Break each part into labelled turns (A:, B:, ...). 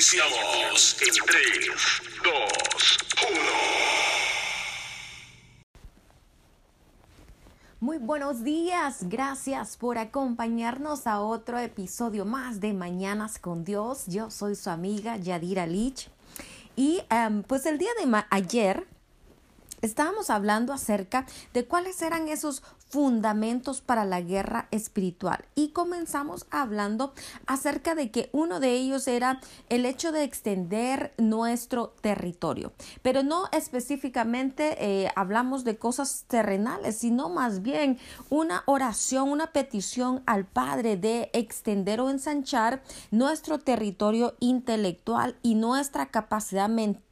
A: Iniciamos en 3, 2, 1.
B: Muy buenos días, gracias por acompañarnos a otro episodio más de Mañanas con Dios. Yo soy su amiga Yadira Lich y em, pues el día de ayer estábamos hablando acerca de cuáles eran esos fundamentos para la guerra espiritual. Y comenzamos hablando acerca de que uno de ellos era el hecho de extender nuestro territorio. Pero no específicamente eh, hablamos de cosas terrenales sino más bien una oración una petición al Padre de extender o ensanchar nuestro territorio intelectual y nuestra capacidad mental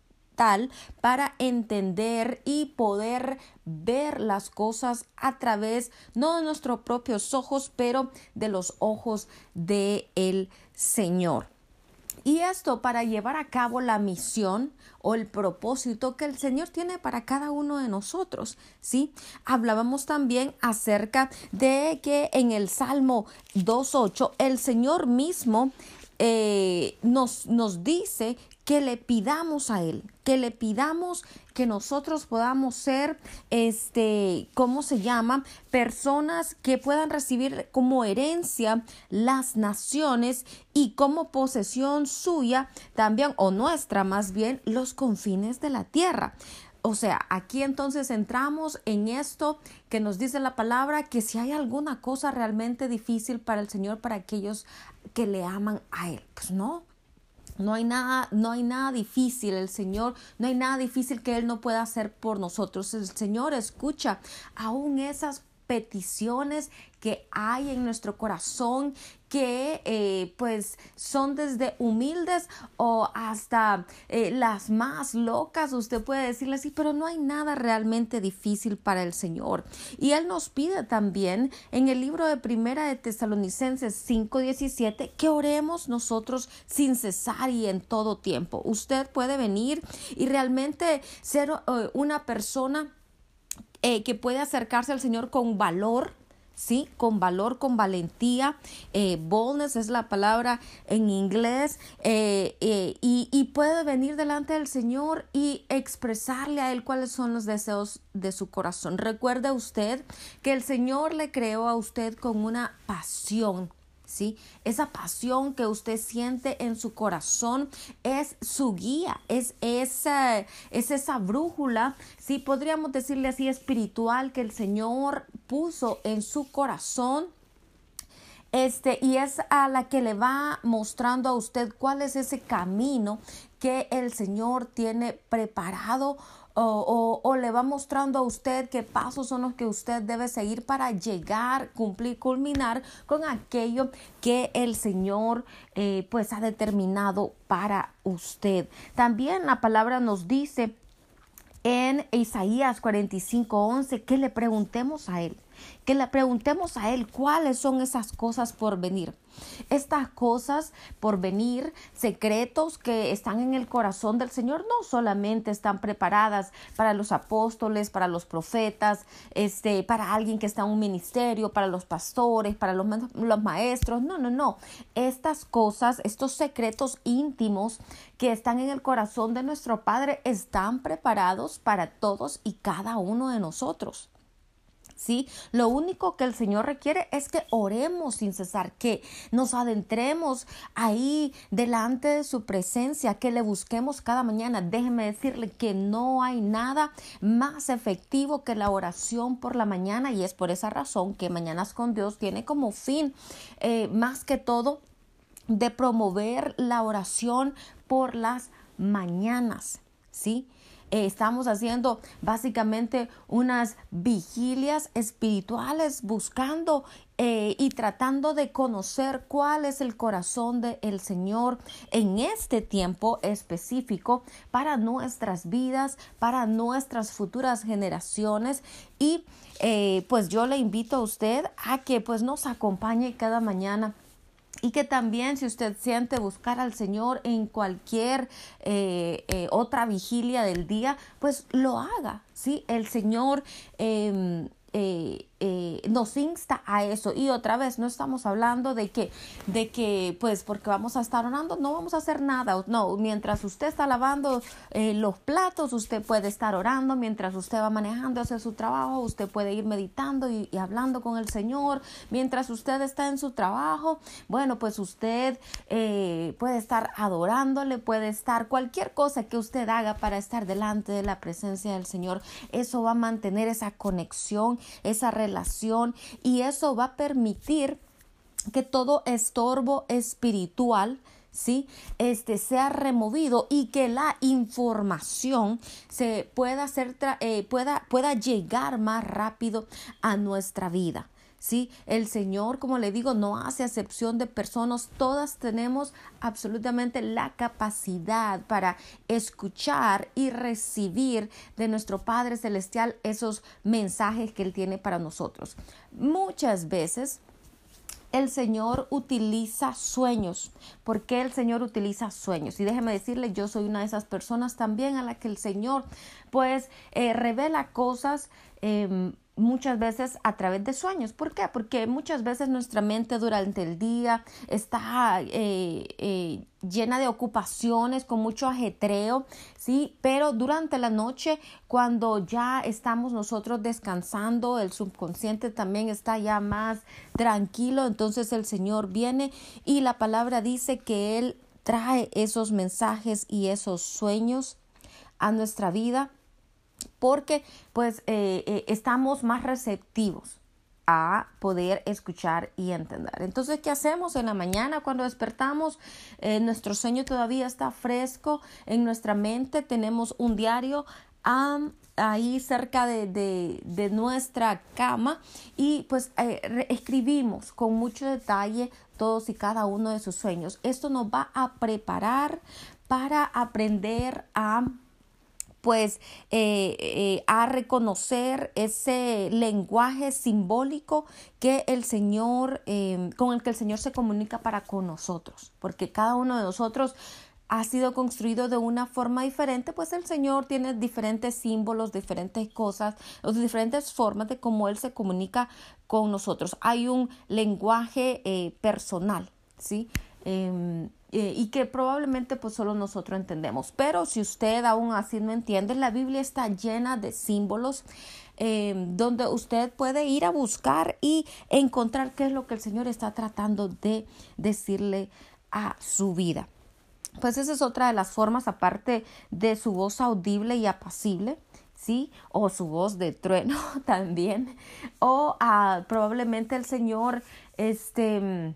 B: para entender y poder ver las cosas a través no de nuestros propios ojos, pero de los ojos de el Señor. Y esto para llevar a cabo la misión o el propósito que el Señor tiene para cada uno de nosotros, ¿sí? Hablábamos también acerca de que en el Salmo 2.8 el Señor mismo eh, nos, nos dice que le pidamos a Él, que le pidamos que nosotros podamos ser, este, ¿cómo se llama? Personas que puedan recibir como herencia las naciones y como posesión suya también, o nuestra más bien, los confines de la tierra. O sea, aquí entonces entramos en esto que nos dice la palabra, que si hay alguna cosa realmente difícil para el Señor, para aquellos que le aman a Él, pues no, no hay nada, no hay nada difícil, el Señor, no hay nada difícil que Él no pueda hacer por nosotros. El Señor escucha aún esas peticiones que hay en nuestro corazón que eh, pues son desde humildes o hasta eh, las más locas usted puede decirle así pero no hay nada realmente difícil para el Señor. Y él nos pide también en el libro de primera de Tesalonicenses 5:17 que oremos nosotros sin cesar y en todo tiempo. Usted puede venir y realmente ser eh, una persona que puede acercarse al Señor con valor, ¿sí? Con valor, con valentía. Eh, boldness es la palabra en inglés. Eh, y, y, puede venir delante del Señor y expresarle a Él cuáles son los deseos de su corazón. Recuerde usted que el Señor le creó a usted con una pasión Esa pasión que usted siente en su corazón es su guía, es esa, es esa brújula, ¿sí? Podríamos decirle así espiritual que el Señor puso en su corazón. Este, y es a la que le va mostrando a usted cuál es ese camino que el Señor tiene preparado o, le va mostrando a usted qué pasos son los que usted debe seguir para llegar, cumplir, culminar con aquello que el Señor eh, pues ha determinado para usted. También la palabra nos dice en Isaías 45:11 que le preguntemos a Él que le preguntemos a Él cuáles son esas cosas por venir. Estas cosas por venir, secretos que están en el corazón del Señor, no solamente están preparadas para los apóstoles, para los profetas, este, para alguien que está en un ministerio, para los pastores, para los, los maestros. No, no, no. Estas cosas, estos secretos íntimos que están en el corazón de nuestro Padre, están preparados para todos y cada uno de nosotros. ¿Sí? Lo único que el Señor requiere es que oremos sin cesar, que nos adentremos ahí delante de su presencia, que le busquemos cada mañana. Déjeme decirle que no hay nada más efectivo que la oración por la mañana y es por esa razón que Mañanas con Dios tiene como fin eh, más que todo de promover la oración por las mañanas, ¿sí? Eh, estamos haciendo básicamente unas vigilias espirituales buscando eh, y tratando de conocer cuál es el corazón del Señor en este tiempo específico para nuestras vidas, para nuestras futuras generaciones. Y eh, pues yo le invito a usted a que pues nos acompañe cada mañana y que también si usted siente buscar al Señor en cualquier eh, eh, otra vigilia del día, pues lo haga, ¿sí? El Señor em, eh, eh, nos insta a eso. Y otra vez, no estamos hablando de que, de que, pues, porque vamos a estar orando, no vamos a hacer nada. No, mientras usted está lavando eh, los platos, usted puede estar orando. Mientras usted va manejando hacia su trabajo, usted puede ir meditando y, hablando con el Señor. Mientras usted está en su trabajo, bueno, pues usted eh, puede estar adorándole, puede estar cualquier cosa que usted haga para estar delante de la presencia del Señor. Eso va a mantener esa conexión, esa relación relación y eso va a permitir que todo estorbo espiritual ¿sí? Este sea removido y que la información se pueda hacer eh, pueda, pueda llegar más rápido a nuestra vida. ¿Sí? El Señor, como le digo, no hace acepción de personas, todas tenemos absolutamente la capacidad para escuchar y recibir de nuestro Padre Celestial esos mensajes que Él tiene para nosotros. Muchas veces el Señor utiliza sueños. ¿Por qué el Señor utiliza sueños? Y déjeme decirle, yo soy una de esas personas también a la que el Señor pues eh, revela cosas em, muchas veces a través de sueños. ¿Por qué? Porque muchas veces nuestra mente durante el día está eh, eh, llena de ocupaciones, con mucho ajetreo, ¿sí? Pero durante la noche, cuando ya estamos nosotros descansando, el subconsciente también está ya más tranquilo, entonces el Señor viene y la palabra dice que Él trae esos mensajes y esos sueños a nuestra vida porque pues eh, eh, estamos más receptivos a poder escuchar y entender. Entonces, ¿qué hacemos en la mañana cuando despertamos? Eh, nuestro sueño todavía está fresco en nuestra mente, tenemos un diario ahí cerca de, nuestra cama y pues escribimos con mucho detalle todos y cada uno de sus sueños. Esto nos va a preparar para aprender a pues eh, eh, a reconocer ese lenguaje simbólico que el Señor, em, con el que el Señor se comunica para con nosotros, porque cada uno de nosotros ha sido construido de una forma diferente, pues el Señor tiene diferentes símbolos, diferentes cosas, diferentes formas de cómo Él se comunica con nosotros. Hay un lenguaje eh, personal, ¿sí? Eh, y que probablemente pues solo nosotros entendemos. Pero si usted aún así no entiende, la Biblia está llena de símbolos em, donde usted puede ir a buscar y encontrar qué es lo que el Señor está tratando de decirle a su vida. Pues esa es otra de las formas, aparte de su voz audible y apacible, ¿sí? O su voz de trueno también. O ah, probablemente el Señor, este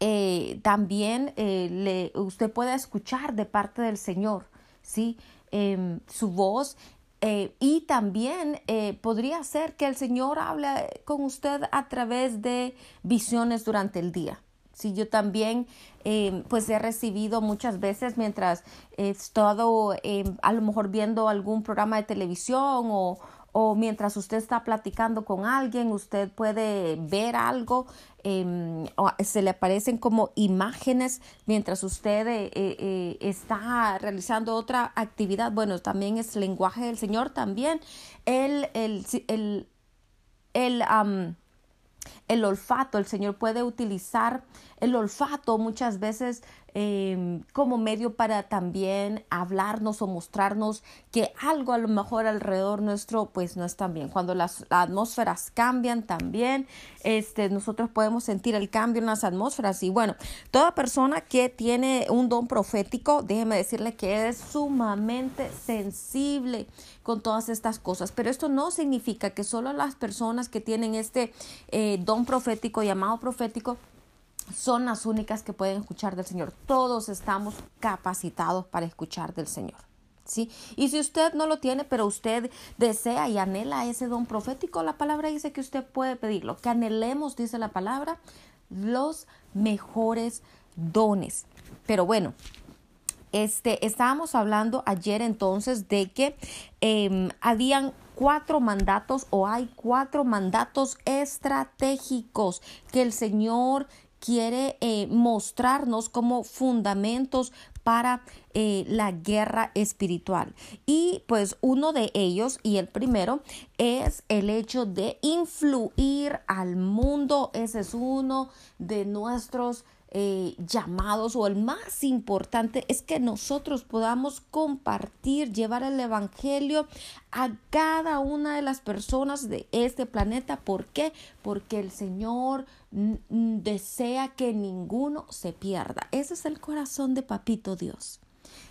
B: eh, también eh, le, usted puede escuchar de parte del Señor, ¿sí? Em, su voz eh, y también podría ser que el Señor hable con usted a través de visiones durante el día. Sí, yo también em, pues he recibido muchas veces mientras he estado em, a lo mejor viendo algún programa de televisión o, o mientras usted está platicando con alguien, usted puede ver algo, em, se le aparecen como imágenes mientras usted eh, eh, está realizando otra actividad. Bueno, también es lenguaje del Señor, también el, el, el el olfato, el Señor puede utilizar el olfato muchas veces em, como medio para también hablarnos o mostrarnos que algo a lo mejor alrededor nuestro pues no está bien. Cuando las, atmósferas cambian también, este, nosotros podemos sentir el cambio en las atmósferas y bueno, toda persona que tiene un don profético, déjeme decirle que es sumamente sensible con todas estas cosas, pero esto no significa que solo las personas que tienen este eh, don profético, llamado profético, son las únicas que pueden escuchar del Señor. Todos estamos capacitados para escuchar del Señor. ¿Sí? Y si usted no lo tiene, pero usted desea y anhela ese don profético, la palabra dice que usted puede pedirlo, que anhelemos, dice la palabra, los mejores dones. Pero bueno, este, estábamos hablando ayer entonces de que eh, habían cuatro mandatos o hay cuatro mandatos estratégicos que el Señor quiere eh, mostrarnos como fundamentos para eh, la guerra espiritual. Y pues uno de ellos, y el primero, es el hecho de influir al mundo. Ese es uno de nuestros eh, llamados o el más importante es que nosotros podamos compartir, llevar el Evangelio a cada una de las personas de este planeta. ¿Por qué? Porque el Señor desea que ninguno se pierda. Ese es el corazón de Papito Dios.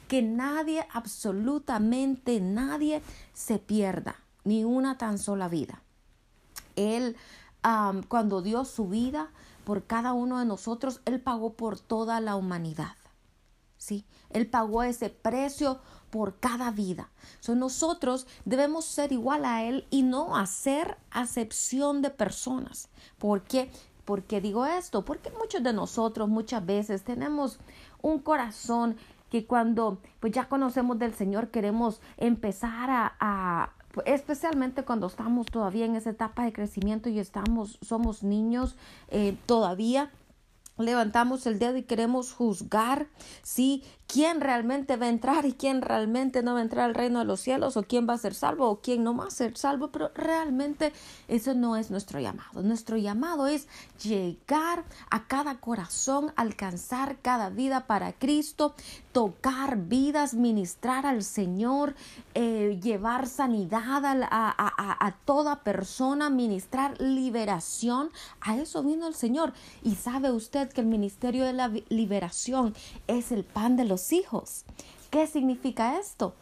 B: Que nadie, absolutamente nadie, se pierda, ni una tan sola vida. Él, cuando dio su vida, por cada uno de nosotros, Él pagó por toda la humanidad. ¿Sí? Él pagó ese precio por cada vida. So, nosotros debemos ser igual a Él y no hacer acepción de personas. ¿Por qué? Porque digo esto? Porque muchos de nosotros muchas veces tenemos un corazón que cuando pues ya conocemos del Señor queremos empezar a especialmente cuando estamos todavía en esa etapa de crecimiento y estamos, somos niños eh, todavía levantamos el dedo y queremos juzgar si quién realmente va a entrar y quién realmente no va a entrar al reino de los cielos o quién va a ser salvo o quién no va a ser salvo, pero realmente eso no es nuestro llamado. Nuestro llamado es llegar a cada corazón, alcanzar cada vida para Cristo, tocar vidas, ministrar al Señor, eh, llevar sanidad a, a toda persona, ministrar liberación. A eso vino el Señor. Y sabe usted que el ministerio de la liberación es el pan de los hijos. ¿Qué significa esto?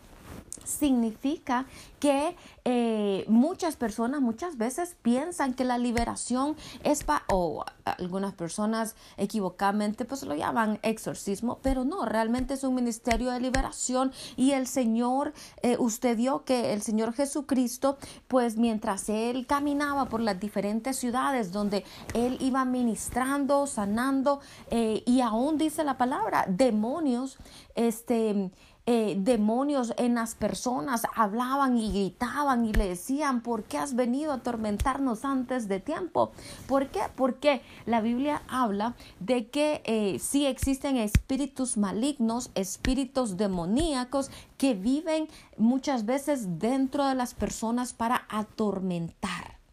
B: Significa que eh, muchas personas muchas veces piensan que la liberación es para, o algunas personas equivocadamente pues lo llaman exorcismo, pero no, realmente es un ministerio de liberación y el Señor, eh, usted vio que el Señor Jesucristo, pues mientras Él caminaba por las diferentes ciudades donde Él iba ministrando, sanando eh, y aún dice la palabra, demonios, este, eh, demonios en las personas hablaban y gritaban y le decían, ¿por qué has venido a atormentarnos antes de tiempo? ¿Por qué? Porque la Biblia habla de que eh, sí existen espíritus malignos, espíritus demoníacos que viven muchas veces dentro de las personas para atormentar.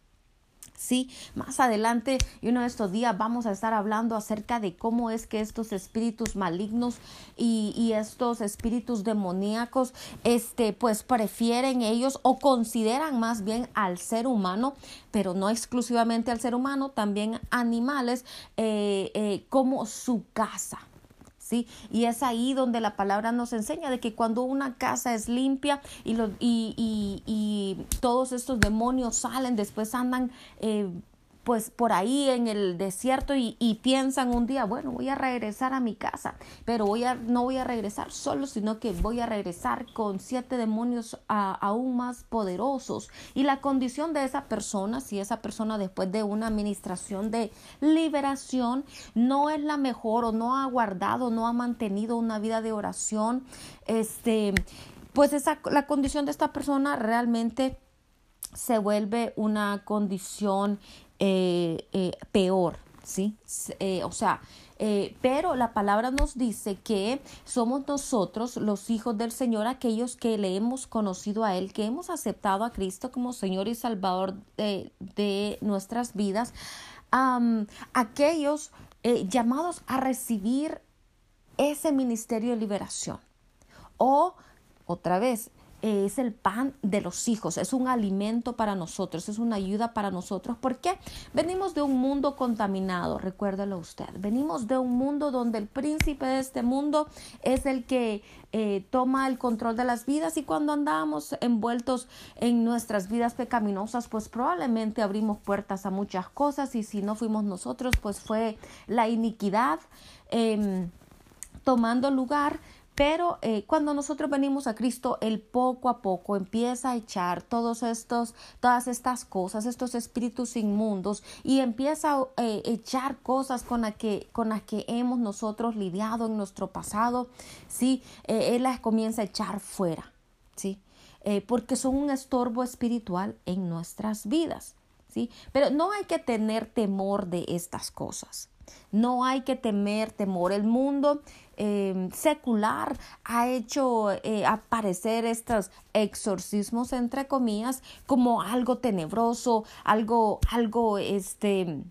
B: Sí, más adelante y uno de estos días vamos a estar hablando acerca de cómo es que estos espíritus malignos y, estos espíritus demoníacos, este, pues prefieren ellos o consideran más bien al ser humano, pero no exclusivamente al ser humano, también animales, eh, eh, como su casa. Y es ahí donde la palabra nos enseña de que cuando una casa es limpia y, y, y, todos estos demonios salen, después andan eh, pues por ahí en el desierto y, piensan un día, bueno, voy a regresar a mi casa, pero voy a, no voy a regresar solo, sino que voy a regresar con siete demonios aún más poderosos. Y la condición de esa persona, si esa persona después de una administración de liberación no es la mejor o no ha guardado, no ha mantenido una vida de oración, este, pues esa, la condición de esta persona realmente se vuelve una condición eh, eh, peor, ¿sí? Eh, o sea, pero la palabra nos dice que somos nosotros, los hijos del Señor, aquellos que le hemos conocido a Él, que hemos aceptado a Cristo como Señor y Salvador de, nuestras vidas, aquellos llamados a recibir ese ministerio de liberación. O, otra vez, es el pan de los hijos, es un alimento para nosotros, es una ayuda para nosotros. ¿Por qué? Venimos de un mundo contaminado, recuérdelo usted. Venimos de un mundo donde el príncipe de este mundo es el que eh, toma el control de las vidas y cuando andamos envueltos en nuestras vidas pecaminosas, pues probablemente abrimos puertas a muchas cosas y si no fuimos nosotros, pues fue la iniquidad em, tomando lugar pero eh, cuando nosotros venimos a Cristo, Él poco a poco empieza a echar todos estos, todas estas cosas, estos espíritus inmundos, y empieza a eh, echar cosas con las que, con las que hemos nosotros lidiado en nuestro pasado, ¿sí? Eh, él las comienza a echar fuera, ¿sí? porque son un estorbo espiritual en nuestras vidas, ¿sí? Pero no hay que tener temor de estas cosas. No hay que temer temor. El mundo em, secular ha hecho eh, aparecer estos exorcismos, entre comillas, como algo tenebroso, algo, algo, este,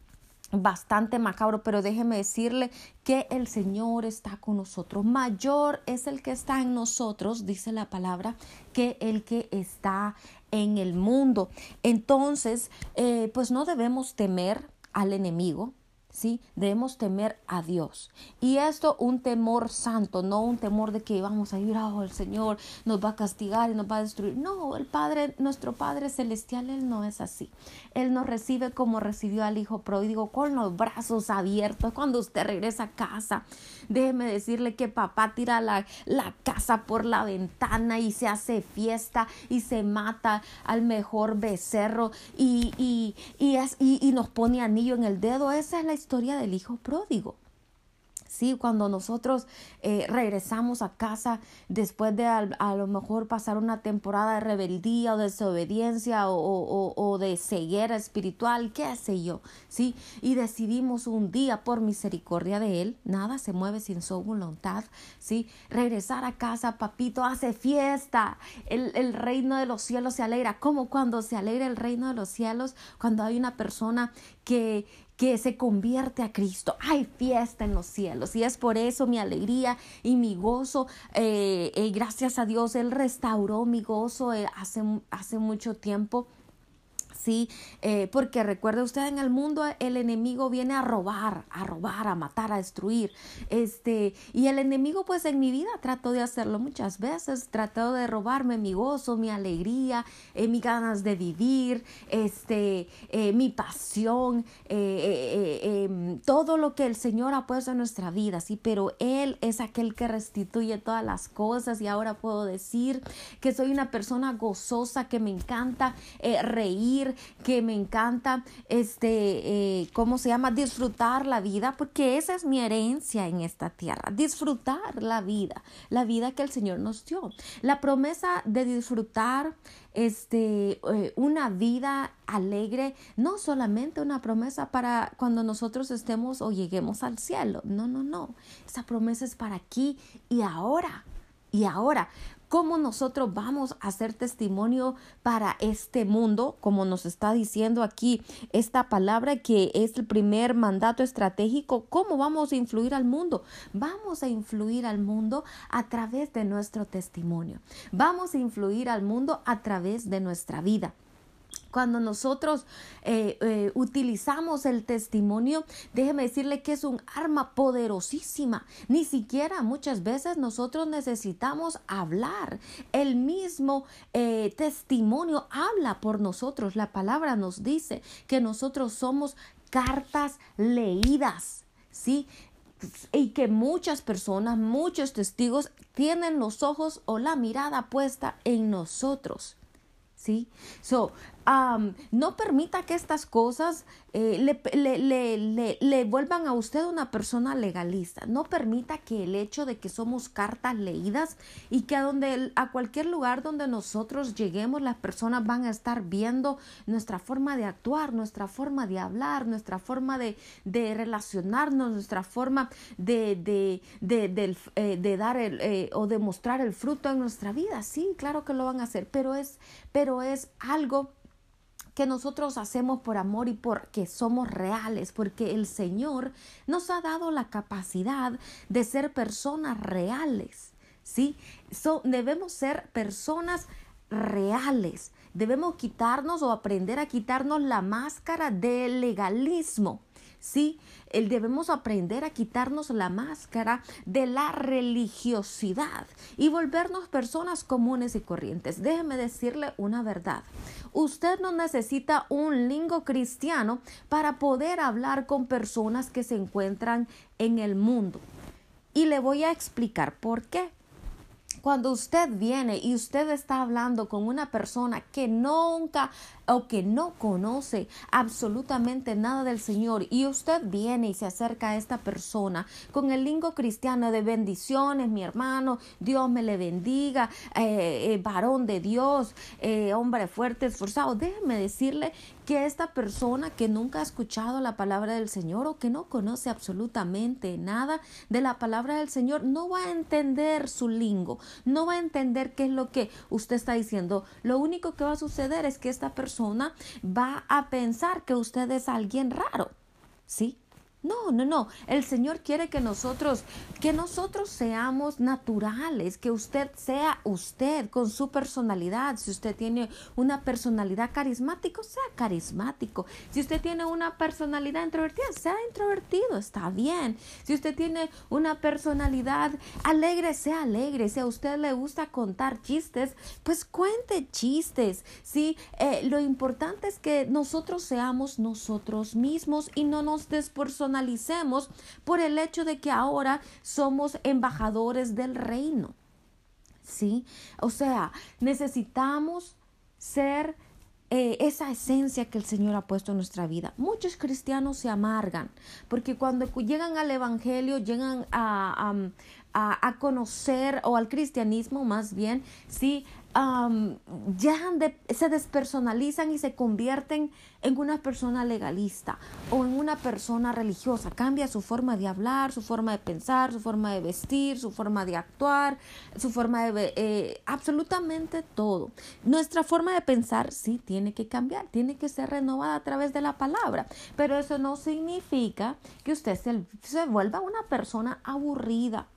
B: bastante macabro, pero déjeme decirle que el Señor está con nosotros. Mayor es el que está en nosotros, dice la palabra, que el que está en el mundo. Entonces, eh, pues no debemos temer al enemigo, ¿sí? Debemos temer a Dios. Y esto un temor santo, no un temor de que vamos a ir, oh, el Señor nos va a castigar y nos va a destruir. No, el Padre, nuestro Padre Celestial, Él no es así. Él nos recibe como recibió al Hijo pródigo, con los brazos abiertos. Cuando usted regresa a casa, déjeme decirle que papá tira la, la casa por la ventana y se hace fiesta y se mata al mejor becerro y, y, y, y nos pone anillo en el dedo. Esa es la historia del hijo pródigo. Sí, cuando nosotros eh, regresamos a casa después de a, lo mejor pasar una temporada de rebeldía o desobediencia o, o, de ceguera espiritual, qué sé yo, sí, y decidimos un día por misericordia de Él, nada se mueve sin su voluntad, sí, regresar a casa, papito, hace fiesta, el, el reino de los cielos se alegra, como cuando se alegra el reino de los cielos, cuando hay una persona que, que se convierte a Cristo. Hay fiesta en los cielos y es por eso mi alegría y mi gozo. Eh, eh, gracias a Dios, Él restauró mi gozo eh, hace, hace mucho tiempo. ¿Sí? Eh, porque recuerde usted, en el mundo el enemigo viene a robar, a robar, a matar, a destruir. Este, y el enemigo, pues en mi vida trató de hacerlo muchas veces, trató de robarme mi gozo, mi alegría, eh, mis ganas de vivir, este, eh, mi pasión, em, todo lo que el Señor ha puesto en nuestra vida, sí, pero Él es aquel que restituye todas las cosas y ahora puedo decir que soy una persona gozosa, que me encanta reír, que me encanta, este, eh, ¿cómo se llama? Disfrutar la vida, porque esa es mi herencia en esta tierra, disfrutar la vida, la vida que el Señor nos dio. La promesa de disfrutar este, eh, una vida alegre, no solamente una promesa para cuando nosotros estemos o lleguemos al cielo, no, no, no, esa promesa es para aquí y ahora. Y ahora, cómo nosotros vamos a hacer testimonio para este mundo, como nos está diciendo aquí esta palabra que es el primer mandato estratégico, cómo vamos a influir al mundo. Vamos a influir al mundo a través de nuestro testimonio. Vamos a influir al mundo a través de nuestra vida. Cuando nosotros eh, eh, utilizamos el testimonio, déjeme decirle que es un arma poderosísima. Ni siquiera muchas veces nosotros necesitamos hablar. El mismo eh, testimonio habla por nosotros. La palabra nos dice que nosotros somos cartas leídas. ¿Sí? y que muchas personas, muchos testigos tienen los ojos o la mirada puesta en nosotros. ¿sí? So, no permita que estas cosas eh, le, le, vuelvan a usted una persona legalista. No permita que el hecho de que somos cartas leídas y que a, donde, a cualquier lugar donde nosotros lleguemos, las personas van a estar viendo nuestra forma de actuar, nuestra forma de hablar, nuestra forma de, relacionarnos, nuestra forma de, de, de, eh, dar el, eh, o demostrar el fruto en nuestra vida. Sí, claro que lo van a hacer, pero es, pero es algo que nosotros hacemos por amor y porque somos reales, porque el Señor nos ha dado la capacidad de ser personas reales, ¿sí? debemos ser personas reales, debemos quitarnos o aprender a quitarnos la máscara del legalismo, ¿sí? debemos aprender a quitarnos la máscara de la religiosidad y volvernos personas comunes y corrientes. Déjeme decirle una verdad. Usted no necesita un lingo cristiano para poder hablar con personas que se encuentran en el mundo. Y le voy a explicar por qué. Cuando usted viene y usted está hablando con una persona que nunca o que no conoce absolutamente nada del Señor y usted viene y se acerca a esta persona con el lingo cristiano de bendiciones, mi hermano, Dios me le bendiga, eh, eh, varón de Dios, eh, hombre fuerte, esforzado, déjeme decirle que esta persona que nunca ha escuchado la palabra del Señor o que no conoce absolutamente nada de la palabra del Señor no va a entender su lingo, no va a entender qué es lo que usted está diciendo. Lo único que va a suceder es que esta persona va a pensar que usted es alguien raro. ¿Sí? No, no, no. El Señor quiere que nosotros, que nosotros seamos naturales, que usted sea usted con su personalidad. Si usted tiene una personalidad carismática, sea carismático. Si usted tiene una personalidad introvertida, sea introvertido, está bien. Si usted tiene una personalidad alegre, sea alegre. Si a usted le gusta contar chistes, pues cuente chistes. Sí, eh, lo importante es que nosotros seamos nosotros mismos y no nos despersonalizamos analicemos por el hecho de que ahora somos embajadores del reino. ¿Sí? O sea, necesitamos ser eh, esa esencia que el Señor ha puesto en nuestra vida. Muchos cristianos se amargan porque cuando llegan al Evangelio, llegan a, a, conocer o al cristianismo más bien, sí, ya se despersonalizan y se convierten en una persona legalista o en una persona religiosa. Cambia su forma de hablar, su forma de pensar, su forma de vestir, su forma de actuar, su forma de... Eh, absolutamente todo. Nuestra forma de pensar sí tiene que cambiar, tiene que ser renovada a través de la palabra, pero eso no significa que usted se, se vuelva una persona aburrida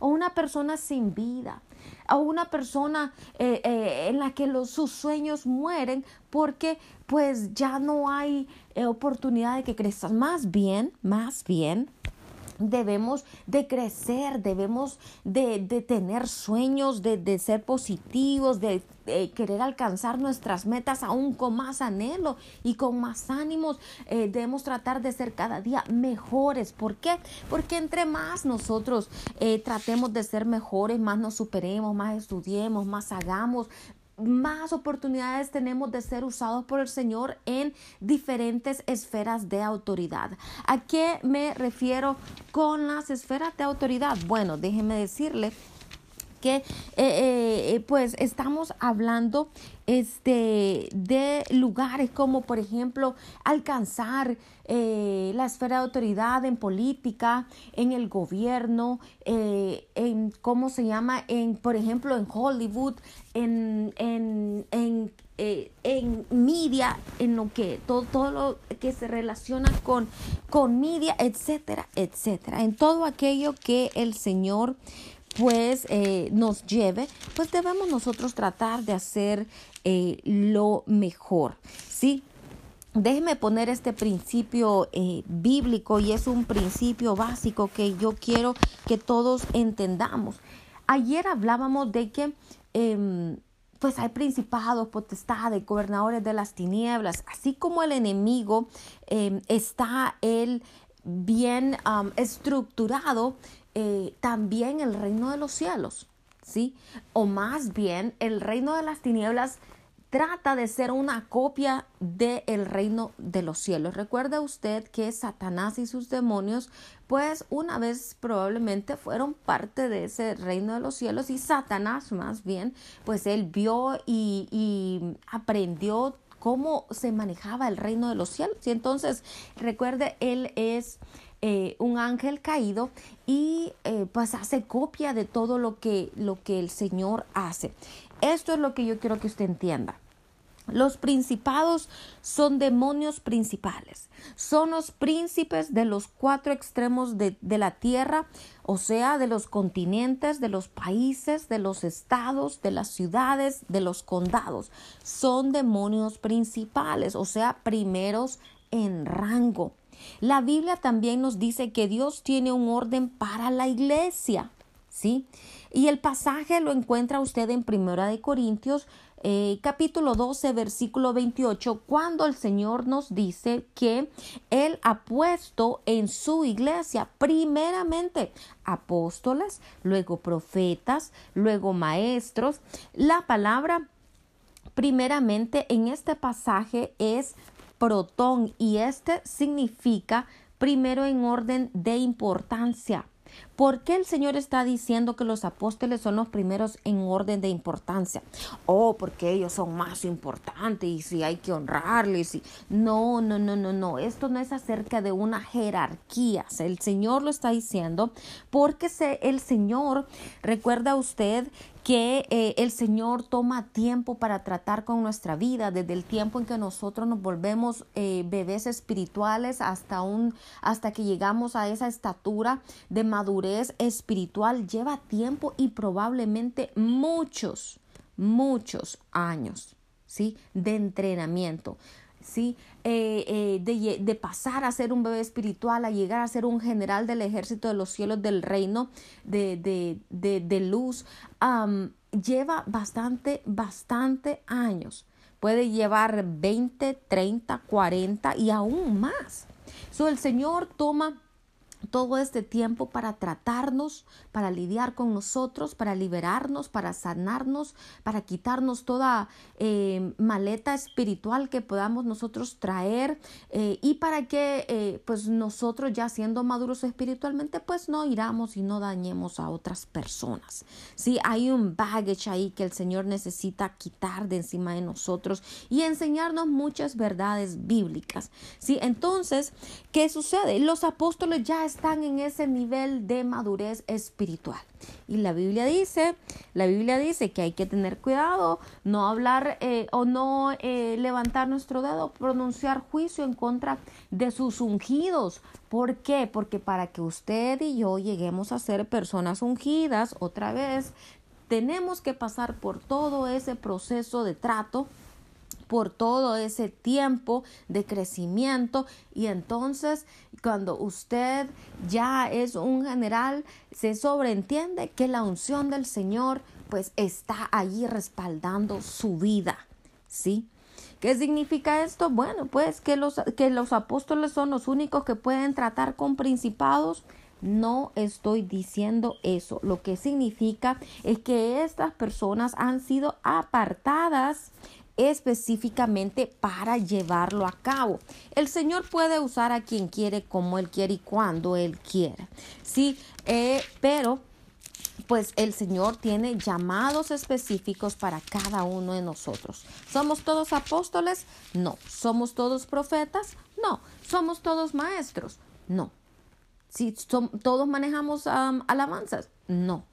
B: o una persona sin vida a una persona eh, eh, en la que los, sus sueños mueren porque pues ya no hay eh, oportunidad de que crezcas. Más bien, más bien, debemos de crecer, debemos de, tener sueños, de, ser positivos, de, querer alcanzar nuestras metas aún con más anhelo y con más ánimos. Eh, debemos tratar de ser cada día mejores. ¿Por qué? Porque entre más nosotros eh, tratemos de ser mejores, más nos superemos, más estudiemos, más hagamos, más oportunidades tenemos de ser usados por el Señor en diferentes esferas de autoridad. ¿A qué me refiero con las esferas de autoridad? Bueno, déjeme decirle que eh, eh, pues estamos hablando este, de lugares como por ejemplo alcanzar eh, la esfera de autoridad en política, en el gobierno, en cómo se llama, en por ejemplo en Hollywood, en, en, en en media, en lo que todo, todo lo que se relaciona con, con media, etcétera, etcétera, en todo aquello que el Señor pues eh, nos lleve, pues debemos nosotros tratar de hacer eh, lo mejor, ¿sí? Déjeme poner este principio eh, bíblico y es un principio básico que yo quiero que todos entendamos. Ayer hablábamos de que em, pues hay principados, potestades, gobernadores de las tinieblas, así como el enemigo em, está él bien estructurado eh, también el reino de los cielos, ¿sí? O más bien el reino de las tinieblas trata de ser una copia del reino de los cielos. Recuerda usted que Satanás y sus demonios, pues una vez probablemente fueron parte de ese reino de los cielos y Satanás más bien, pues él vio y, y aprendió cómo se manejaba el reino de los cielos. Y entonces, recuerde, él es eh, un ángel caído y eh, pues hace copia de todo lo que, lo que el Señor hace. Esto es lo que yo quiero que usted entienda. Los principados son demonios principales, son los príncipes de los cuatro extremos de, de, la tierra, o sea, de los continentes, de los países, de los estados, de las ciudades, de los condados. Son demonios principales, o sea, primeros en rango. La Biblia también nos dice que Dios tiene un orden para la iglesia, ¿sí? Y el pasaje lo encuentra usted en Primera de Corintios eh, capítulo 12 versículo 28 cuando el Señor nos dice que Él ha puesto en su iglesia primeramente apóstoles, luego profetas, luego maestros. La palabra primeramente en este pasaje es protón y este significa primero en orden de importancia. ¿Por qué el Señor está diciendo que los apóstoles son los primeros en orden de importancia? Oh, porque ellos son más importantes y si hay que honrarles. Y... No, no, no, no, no. Esto no es acerca de una jerarquía. El Señor lo está diciendo porque el Señor, recuerda usted que eh, el Señor toma tiempo para tratar con nuestra vida, desde el tiempo en que nosotros nos volvemos eh, bebés espirituales hasta, un, hasta que llegamos a esa estatura de madurez espiritual, lleva tiempo y probablemente muchos, muchos años, ¿sí? De entrenamiento. ¿sí? Eh, de, de, pasar a ser un bebé espiritual, a llegar a ser un general del ejército de los cielos del reino de, de, de luz, lleva bastante, bastante años. Puede llevar 20, 30, 40 y aún más. So, el Señor toma todo este tiempo para tratarnos, para lidiar con nosotros, para liberarnos, para sanarnos, para quitarnos toda eh, maleta espiritual que podamos nosotros traer eh, y para que eh, pues nosotros ya siendo maduros espiritualmente pues no iramos y no dañemos a otras personas. Sí, hay un baggage ahí que el Señor necesita quitar de encima de nosotros y enseñarnos muchas verdades bíblicas. Sí, entonces, ¿qué sucede? Los apóstoles ya están en ese nivel de madurez espiritual. Y la Biblia dice, la Biblia dice que hay que tener cuidado, no hablar eh, o no eh, levantar nuestro dedo, pronunciar juicio en contra de sus ungidos. ¿Por qué? Porque para que usted y yo lleguemos a ser personas ungidas, otra vez, tenemos que pasar por todo ese proceso de trato por todo ese tiempo de crecimiento y entonces cuando usted ya es un general se sobreentiende que la unción del Señor pues está allí respaldando su vida, ¿sí? ¿Qué significa esto? Bueno, pues que los, que los apóstoles son los únicos que pueden tratar con principados. No estoy diciendo eso. Lo que significa es que estas personas han sido apartadas específicamente para llevarlo a cabo. El Señor puede usar a quien quiere, como Él quiere y cuando Él quiere. Sí, eh, pero pues el Señor tiene llamados específicos para cada uno de nosotros. ¿Somos todos apóstoles? No. ¿Somos todos profetas? No. ¿Somos todos maestros? No. ¿Si todos manejamos alabanzas? No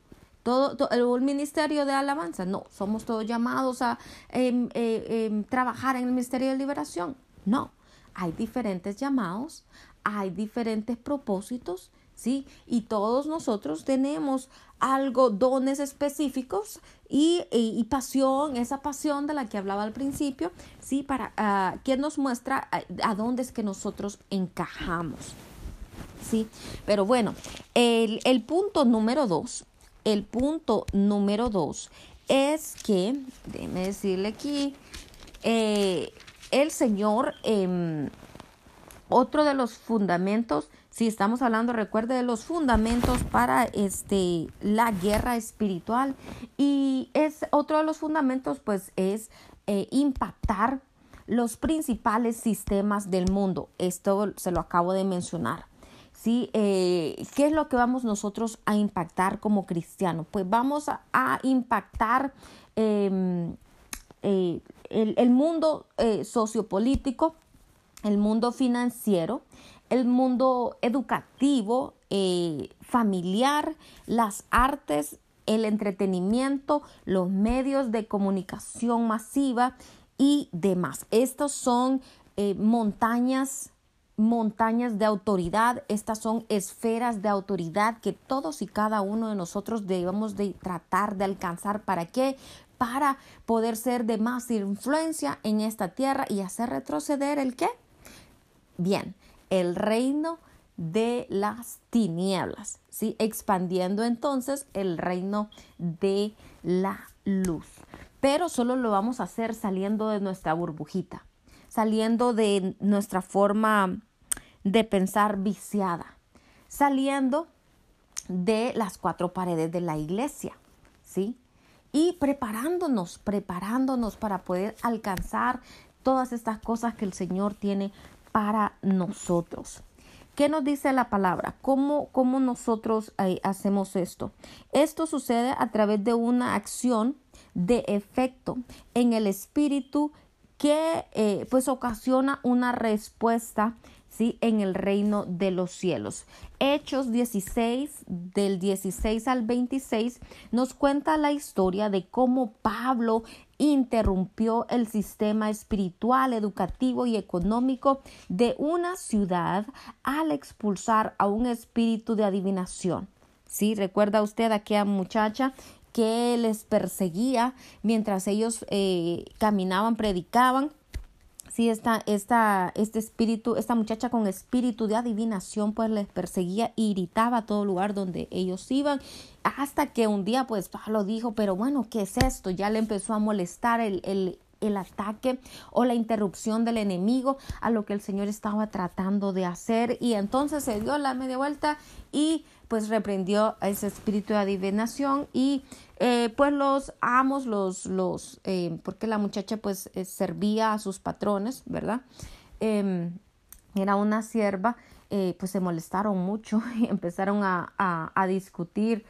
B: todo, el ministerio de alabanza. No, somos todos llamados a em, eh, em, trabajar en el ministerio de liberación. No, hay diferentes llamados, hay diferentes propósitos, ¿sí? Y todos nosotros tenemos algo, dones específicos y, y, pasión, esa pasión de la que hablaba al principio, ¿sí? Para uh, que nos muestra a, a, dónde es que nosotros encajamos. ¿Sí? Pero bueno, el, el punto número dos el punto número dos es que, déjeme decirle aquí, eh, el Señor, em, otro de los fundamentos, si estamos hablando, recuerde de los fundamentos para este, la guerra espiritual, y es otro de los fundamentos, pues es eh, impactar los principales sistemas del mundo. Esto se lo acabo de mencionar. ¿Sí? Eh, ¿Qué es lo que vamos nosotros a impactar como cristianos? Pues vamos a, impactar em, eh, el, mundo eh, sociopolítico, el mundo financiero, el mundo educativo, familiar, las artes, el entretenimiento, los medios de comunicación masiva y demás. Estos son montañas montañas de autoridad, estas son esferas de autoridad que todos y cada uno de nosotros debemos de tratar de alcanzar. ¿Para qué? Para poder ser de más influencia en esta tierra y hacer retroceder el qué? Bien, el reino de las tinieblas, ¿sí? Expandiendo entonces el reino de la luz. Pero solo lo vamos a hacer saliendo de nuestra burbujita, saliendo de nuestra forma de pensar viciada, saliendo de las cuatro paredes de la iglesia, ¿sí? Y preparándonos, preparándonos para poder alcanzar todas estas cosas que el Señor tiene para nosotros. ¿Qué nos dice la palabra? ¿Cómo, cómo nosotros eh, hacemos esto? Esto sucede a través de una acción de efecto en el espíritu que eh, pues ocasiona una respuesta ¿sí? en el reino de los cielos. Hechos 16, del 16 al 26, nos cuenta la historia de cómo Pablo interrumpió el sistema espiritual, educativo y económico de una ciudad al expulsar a un espíritu de adivinación. Sí, recuerda usted a aquella muchacha que les perseguía mientras ellos eh, caminaban, predicaban Sí, esta, esta, este espíritu, esta muchacha con espíritu de adivinación, pues les perseguía y gritaba a todo lugar donde ellos iban, hasta que un día, pues Pablo dijo, pero bueno, ¿qué es esto? Ya le empezó a molestar el, el, el ataque o la interrupción del enemigo a lo que el Señor estaba tratando de hacer y entonces se dio la media vuelta y pues reprendió a ese espíritu de adivinación y eh, pues los amos, los, los, eh, porque la muchacha pues eh, servía a sus patrones, ¿verdad? Em, era una sierva, pues se molestaron mucho y empezaron a, a, a discutir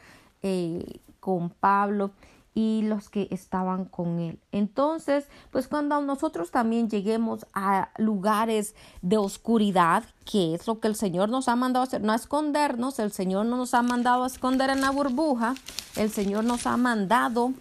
B: con Pablo y los que estaban con él. Entonces, pues cuando nosotros también lleguemos a lugares de oscuridad, que es lo que el Señor nos ha mandado a hacer, no a escondernos, el Señor no nos ha mandado a esconder en la burbuja, el Señor nos ha mandado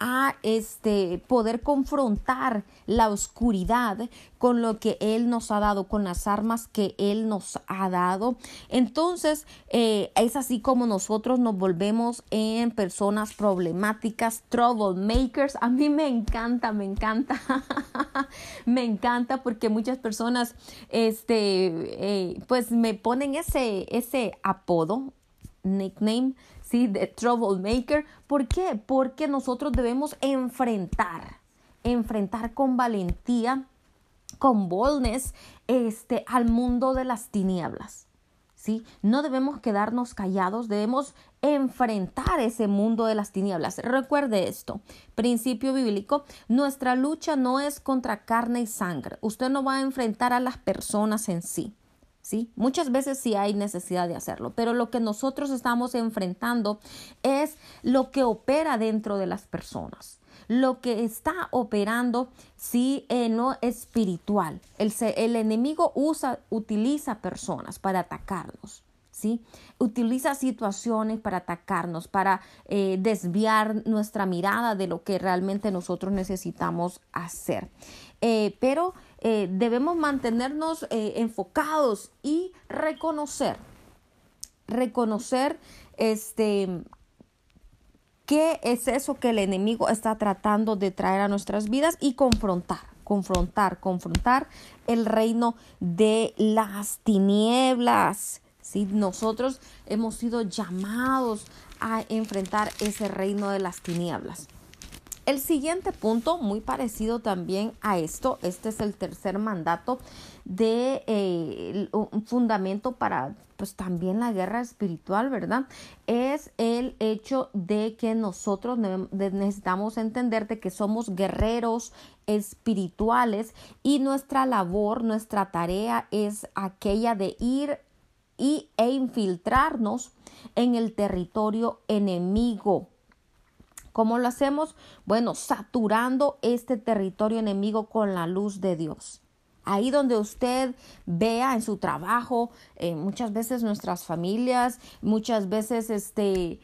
B: a este poder confrontar la oscuridad con lo que Él nos ha dado, con las armas que Él nos ha dado. Entonces, eh, es así como nosotros nos volvemos en personas problemáticas, troublemakers. A mí me encanta, me encanta, me encanta porque muchas personas, este, eh, pues me ponen ese, ese apodo, nickname, ¿sí? De troublemaker. ¿Por qué? Porque nosotros debemos enfrentar, enfrentar con valentía, con boldness, este, al mundo de las tinieblas. ¿Sí? No debemos quedarnos callados, debemos enfrentar ese mundo de las tinieblas. Recuerde esto, principio bíblico, nuestra lucha no es contra carne y sangre. Usted no va a enfrentar a las personas en sí. Muchas veces sí hay necesidad de hacerlo, pero lo que nosotros estamos enfrentando es lo que opera dentro de las personas lo que está operando sí en lo espiritual. El, el enemigo usa, utiliza personas para atacarnos. ¿Sí? Utiliza situaciones para atacarnos, para eh, desviar nuestra mirada de lo que realmente nosotros necesitamos hacer. Eh, pero eh, debemos mantenernos eh, enfocados y reconocer, reconocer este qué es eso que el enemigo está tratando de traer a nuestras vidas y confrontar, confrontar, confrontar el reino de las tinieblas. Si nosotros hemos sido llamados a enfrentar ese reino de las tinieblas. El siguiente punto, muy parecido también a esto, este es el tercer mandato de eh, un fundamento para pues también la guerra espiritual, ¿verdad? Es el hecho de que nosotros necesitamos entender de que somos guerreros espirituales y nuestra labor, nuestra tarea es aquella de ir y, e infiltrarnos en el territorio enemigo ¿Cómo lo hacemos? Bueno, saturando este territorio enemigo con la luz de Dios. Ahí donde usted vea en su trabajo, eh, muchas veces nuestras familias, muchas veces este,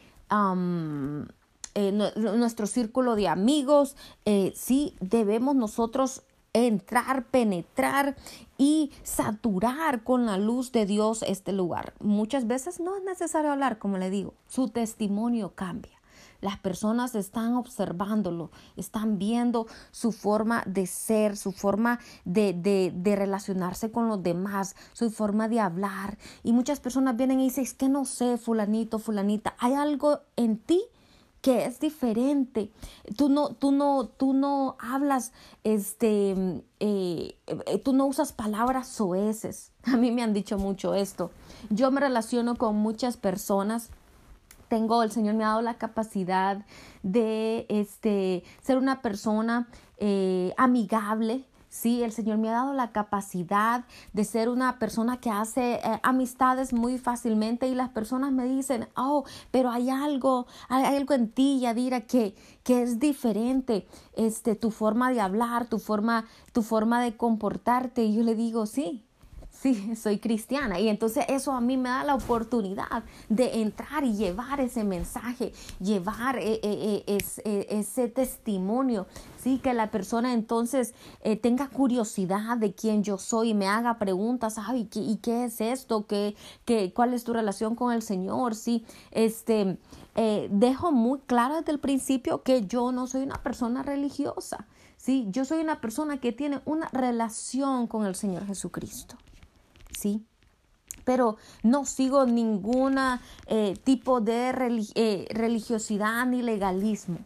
B: eh, nuestro círculo de amigos, eh, sí debemos nosotros entrar, penetrar y saturar con la luz de Dios este lugar. Muchas veces no es necesario hablar, como le digo, su testimonio cambia. Las personas están observándolo, están viendo su forma de ser, su forma de, de, de relacionarse con los demás, su forma de hablar. Y muchas personas vienen y dicen, es que no sé, fulanito, fulanita, hay algo en ti que es diferente. Tú no, tú no, tú no hablas, este, eh, eh, tú no usas palabras soeces. A mí me han dicho mucho esto. Yo me relaciono con muchas personas tengo, el Señor me ha dado la capacidad de este, ser una persona eh, amigable, Sí, el Señor me ha dado la capacidad de ser una persona que hace eh, amistades muy fácilmente y las personas me dicen, oh, pero hay algo, hay algo en ti, Yadira, que, que es diferente, este, tu forma de hablar, tu forma, tu forma de comportarte. Y yo le digo, sí, sí, soy cristiana. Y entonces eso a mí me da la oportunidad de entrar y llevar ese mensaje, llevar eh, eh, eh, ese testimonio, sí, que la persona entonces tenga curiosidad de quién yo soy y me haga preguntas, ay, ¿y qué es esto? ¿Qué, qué, ¿Cuál es tu relación con el Señor? Sí, este, dejo muy claro desde el principio que yo no soy una persona religiosa. Sí, yo soy una persona que tiene una relación con el Señor Jesucristo. ¿Sí? Pero no sigo ningún eh, tipo de eh, religiosidad ni legalismo.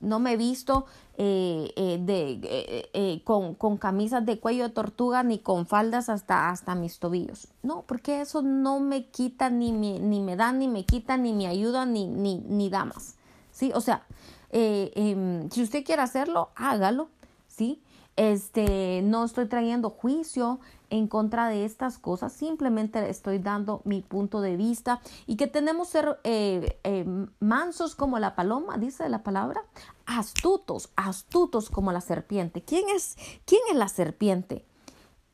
B: No me he visto eh, de, con, con, camisas de cuello de tortuga ni con faldas hasta, hasta mis tobillos. No, porque eso no me quita ni me, ni me da, ni me quita, ni me ayuda, ni, ni, ni da más. ¿sí? O sea, em, si usted quiere hacerlo, hágalo. ¿sí? Este, no estoy trayendo juicio en contra de estas cosas, simplemente estoy dando mi punto de vista y que tenemos ser eh, eh, mansos como la paloma, dice la palabra, astutos, astutos como la serpiente. ¿Quién es, quién es la serpiente?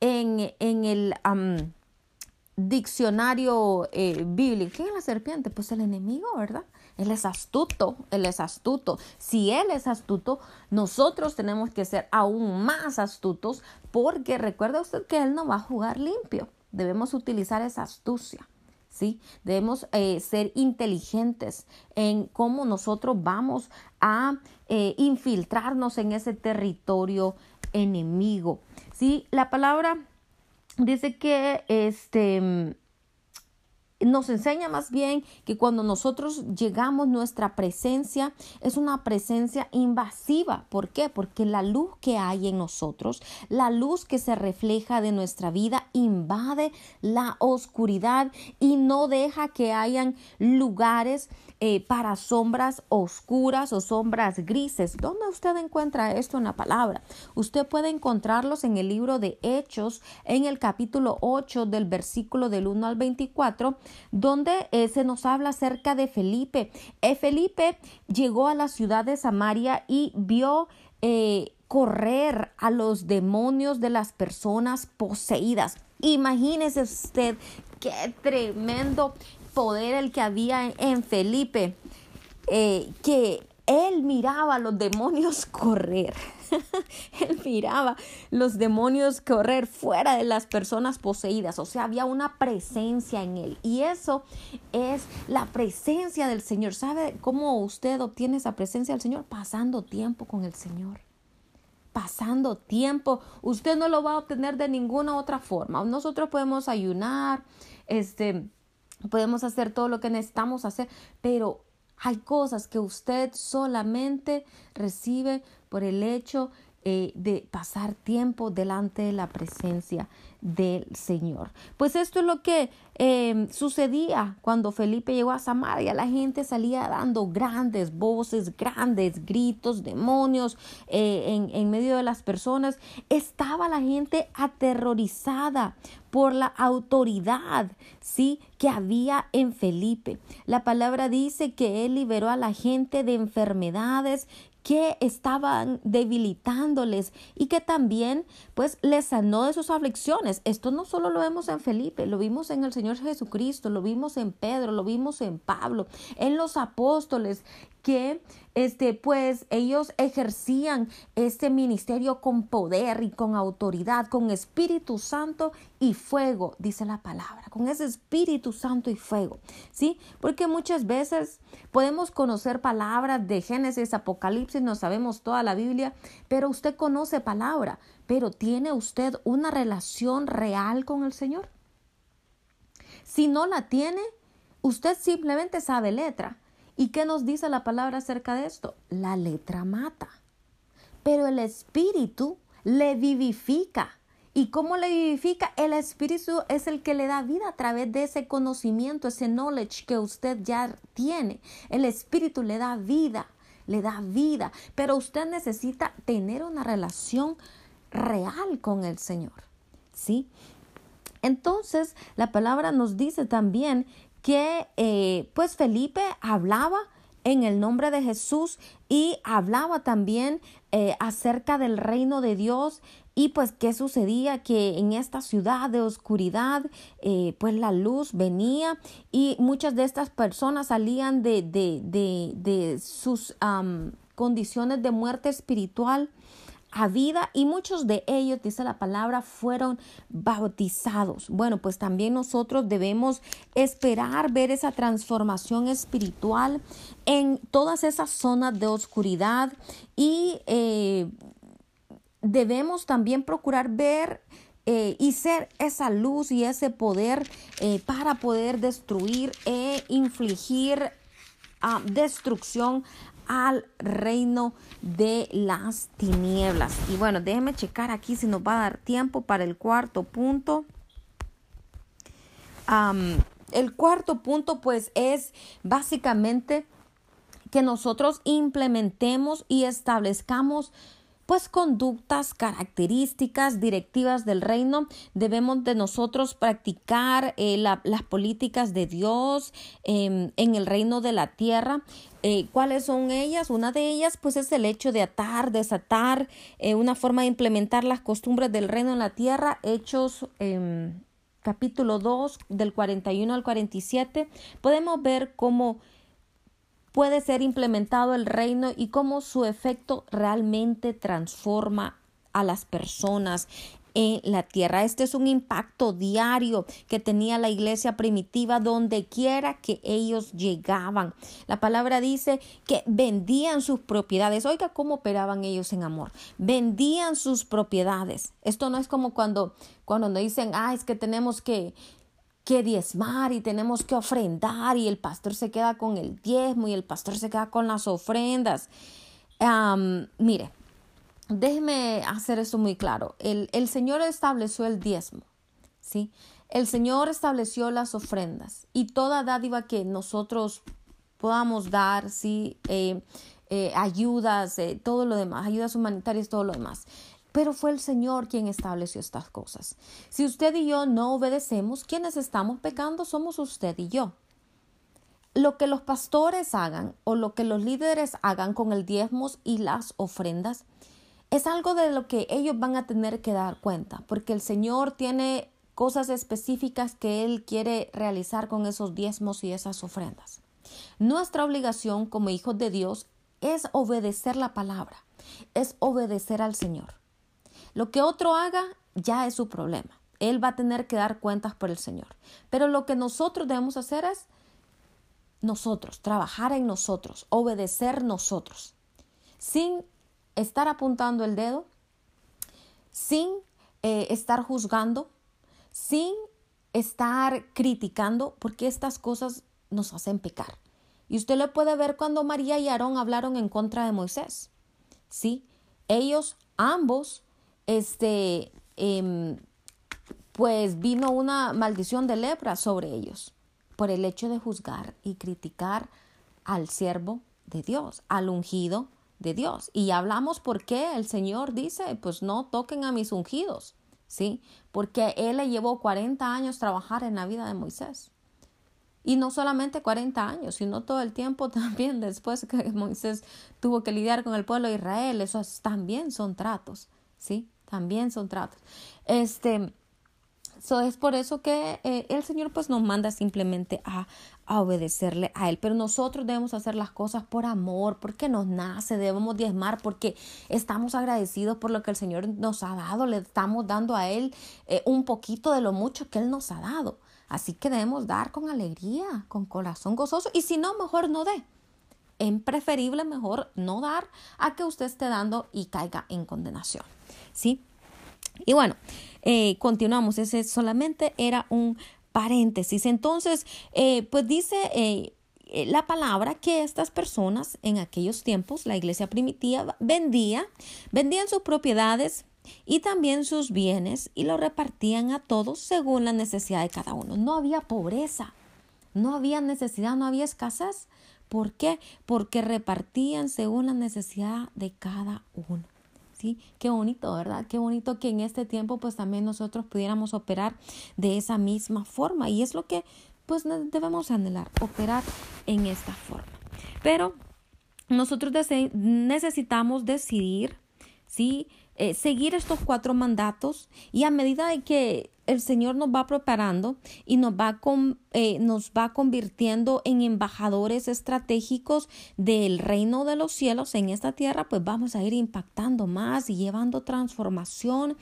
B: En, en el diccionario eh, bíblico, ¿quién es la serpiente? Pues el enemigo, ¿verdad? Él es astuto, Él es astuto. Si Él es astuto, nosotros tenemos que ser aún más astutos porque recuerda usted que Él no va a jugar limpio. Debemos utilizar esa astucia. ¿Sí? Debemos eh, ser inteligentes en cómo nosotros vamos a eh, infiltrarnos en ese territorio enemigo. ¿Sí? La palabra dice que este nos enseña más bien que cuando nosotros llegamos nuestra presencia es una presencia invasiva. ¿Por qué? Porque la luz que hay en nosotros, la luz que se refleja de nuestra vida invade la oscuridad y no deja que hayan lugares eh, para sombras oscuras o sombras grises. ¿Dónde usted encuentra esto en la palabra? Usted puede encontrarlos en el libro de Hechos, en el capítulo 8 del versículo del 1 al 24, donde eh, se nos habla acerca de Felipe. Eh, Felipe llegó a la ciudad de Samaria y vio correr a los demonios de las personas poseídas. Imagínese usted qué tremendo poder el que había en Felipe, eh, que él miraba a los demonios correr. él miraba los demonios correr fuera de las personas poseídas. O sea, había una presencia en él. Y eso es la presencia del Señor. ¿Sabe cómo usted obtiene esa presencia del Señor? Pasando tiempo con el Señor. Pasando tiempo. Usted no lo va a obtener de ninguna otra forma. Nosotros podemos ayunar, este podemos hacer todo lo que necesitamos hacer, pero hay cosas que usted solamente recibe por el hecho eh, de pasar tiempo delante de la presencia del Señor. Pues esto es lo que em, sucedía cuando Felipe llegó a Samaria. La gente salía dando grandes voces, grandes gritos, demonios eh, en, en medio de las personas. Estaba la gente aterrorizada por la autoridad, sí, que había en Felipe. La palabra dice que él liberó a la gente de enfermedades, que estaban debilitándoles y que también pues les sanó de sus aflicciones. Esto no solo lo vemos en Felipe, lo vimos en el Señor Jesucristo, lo vimos en Pedro, lo vimos en Pablo, en los apóstoles que este pues ellos ejercían este ministerio con poder y con autoridad, con Espíritu Santo y fuego, dice la palabra, con ese Espíritu Santo y fuego, ¿sí? Porque muchas veces podemos conocer palabras de Génesis, Apocalipsis, no sabemos toda la Biblia, pero usted conoce palabra, pero ¿tiene usted una relación real con el Señor? Si no la tiene, usted simplemente sabe letra ¿Y qué nos dice la palabra acerca de esto? La letra mata, pero el espíritu le vivifica. ¿Y cómo le vivifica? El espíritu es el que le da vida a través de ese conocimiento, ese knowledge que usted ya tiene. El espíritu le da vida, le da vida, pero usted necesita tener una relación real con el Señor. ¿Sí? Entonces, la palabra nos dice también que eh, pues Felipe hablaba en el nombre de Jesús y hablaba también eh, acerca del reino de Dios y pues qué sucedía que en esta ciudad de oscuridad eh, pues la luz venía y muchas de estas personas salían de, de, de, de sus condiciones de muerte espiritual a vida y muchos de ellos, dice la palabra, fueron bautizados. Bueno, pues también nosotros debemos esperar ver esa transformación espiritual en todas esas zonas de oscuridad y eh, debemos también procurar ver eh, y ser esa luz y ese poder eh, para poder destruir e infligir ah, destrucción al reino de las tinieblas. Y bueno, déjenme checar aquí si nos va a dar tiempo para el cuarto punto. el cuarto punto pues es básicamente que nosotros implementemos y establezcamos pues conductas, características, directivas del reino. Debemos de nosotros practicar eh, las políticas de Dios em, en el reino de la tierra. Eh, ¿Cuáles son ellas? Una de ellas pues es el hecho de atar, desatar, eh, una forma de implementar las costumbres del reino en la tierra. Hechos em, capítulo 2 del 41 al 47. Podemos ver cómo puede ser implementado el reino y cómo su efecto realmente transforma a las personas en la tierra. Este es un impacto diario que tenía la iglesia primitiva donde quiera que ellos llegaban. La palabra dice que vendían sus propiedades. Oiga cómo operaban ellos en amor. Vendían sus propiedades. Esto no es como cuando cuando dicen, ah, es que tenemos que que diezmar y tenemos que ofrendar y el pastor se queda con el diezmo y el pastor se queda con las ofrendas. mire, déjeme hacer esto muy claro. El, el, Señor estableció el diezmo, ¿sí? El Señor estableció las ofrendas y toda dádiva que nosotros podamos dar, ¿sí? Eh, eh, ayudas, eh, todo lo demás, ayudas humanitarias, todo lo demás pero fue el Señor quien estableció estas cosas. Si usted y yo no obedecemos, quienes estamos pecando somos usted y yo. Lo que los pastores hagan o lo que los líderes hagan con el diezmos y las ofrendas es algo de lo que ellos van a tener que dar cuenta, porque el Señor tiene cosas específicas que Él quiere realizar con esos diezmos y esas ofrendas. Nuestra obligación como hijos de Dios es obedecer la palabra, es obedecer al Señor. Lo que otro haga ya es su problema. Él va a tener que dar cuentas por el Señor. Pero lo que nosotros debemos hacer es nosotros, trabajar en nosotros, obedecer nosotros, sin estar apuntando el dedo, sin eh, estar juzgando, sin estar criticando, porque estas cosas nos hacen pecar. Y usted lo puede ver cuando María y Aarón hablaron en contra de Moisés. Sí, ellos ambos este, em, pues vino una maldición de lepra sobre ellos por el hecho de juzgar y criticar al siervo de Dios, al ungido de Dios. Y hablamos por qué el Señor dice, pues no toquen a mis ungidos, ¿sí? Porque Él le llevó 40 años trabajar en la vida de Moisés. Y no solamente 40 años, sino todo el tiempo también después que Moisés tuvo que lidiar con el pueblo de Israel. Esos también son tratos, ¿sí? También son tratos. Este, so es por eso que eh, el Señor pues nos manda simplemente a, a, obedecerle a Él. Pero nosotros debemos hacer las cosas por amor, porque nos nace, debemos diezmar, porque estamos agradecidos por lo que el Señor nos ha dado, le estamos dando a Él eh, un poquito de lo mucho que Él nos ha dado. Así que debemos dar con alegría, con corazón gozoso, y si no, mejor no dé. Es preferible mejor no dar a que usted esté dando y caiga en condenación. ¿Sí? Y bueno, eh, continuamos, ese solamente era un paréntesis. Entonces, eh, pues dice eh, la palabra que estas personas en aquellos tiempos, la iglesia primitiva, vendía, vendían sus propiedades y también sus bienes y lo repartían a todos según la necesidad de cada uno. No había pobreza, no había necesidad, no había escasez. ¿Por qué? Porque repartían según la necesidad de cada uno. ¿Sí? Qué bonito, ¿verdad? Qué bonito que en este tiempo pues también nosotros pudiéramos operar de esa misma forma y es lo que pues debemos anhelar, operar en esta forma. Pero nosotros necesitamos decidir, ¿sí? Eh, seguir estos cuatro mandatos y a medida de que el Señor nos va preparando y nos va, con, eh, nos va convirtiendo en embajadores estratégicos del reino de los cielos en esta tierra, pues vamos a ir impactando más y llevando transformación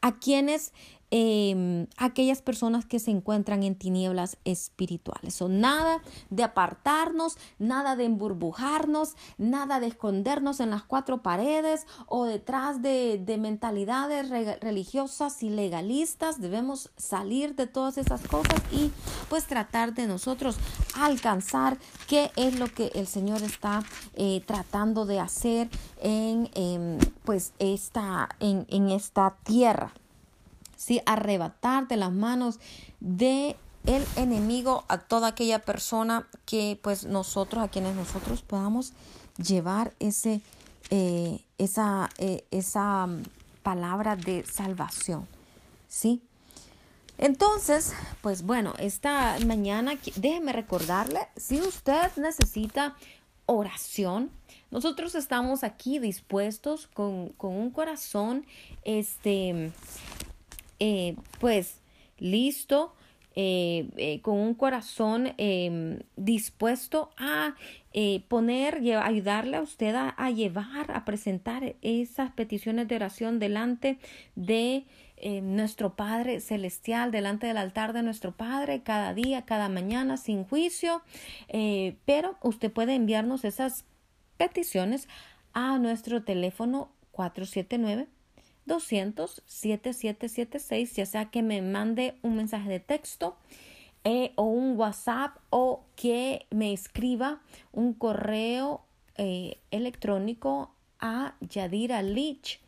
B: a quienes eh, aquellas personas que se encuentran en tinieblas espirituales. Son nada de apartarnos, nada de emburbujarnos, nada de escondernos en las cuatro paredes o detrás de, de mentalidades religiosas y legalistas. Debemos salir de todas esas cosas y pues tratar de nosotros alcanzar qué es lo que el Señor está eh, tratando de hacer en pues esta, en, en esta tierra. ¿Sí? arrebatar de las manos de el enemigo a toda aquella persona que pues nosotros, a quienes nosotros podamos llevar ese, eh, esa, eh, esa mm, palabra de salvación, ¿sí? Entonces, pues bueno, esta mañana déjeme recordarle, si usted necesita oración, nosotros estamos aquí dispuestos con, con un corazón, este, eh, pues listo, eh, eh, con un corazón em, dispuesto a poner, ayudarle a usted a, llevar, a presentar esas peticiones de oración delante de nuestro Padre Celestial, delante del altar de nuestro Padre, cada día, cada mañana, sin juicio. pero usted puede enviarnos esas peticiones a nuestro teléfono 479 200 7776, ya sea que me mande un mensaje de texto eh, o un WhatsApp o que me escriba un correo eh, electrónico a Yadira Lich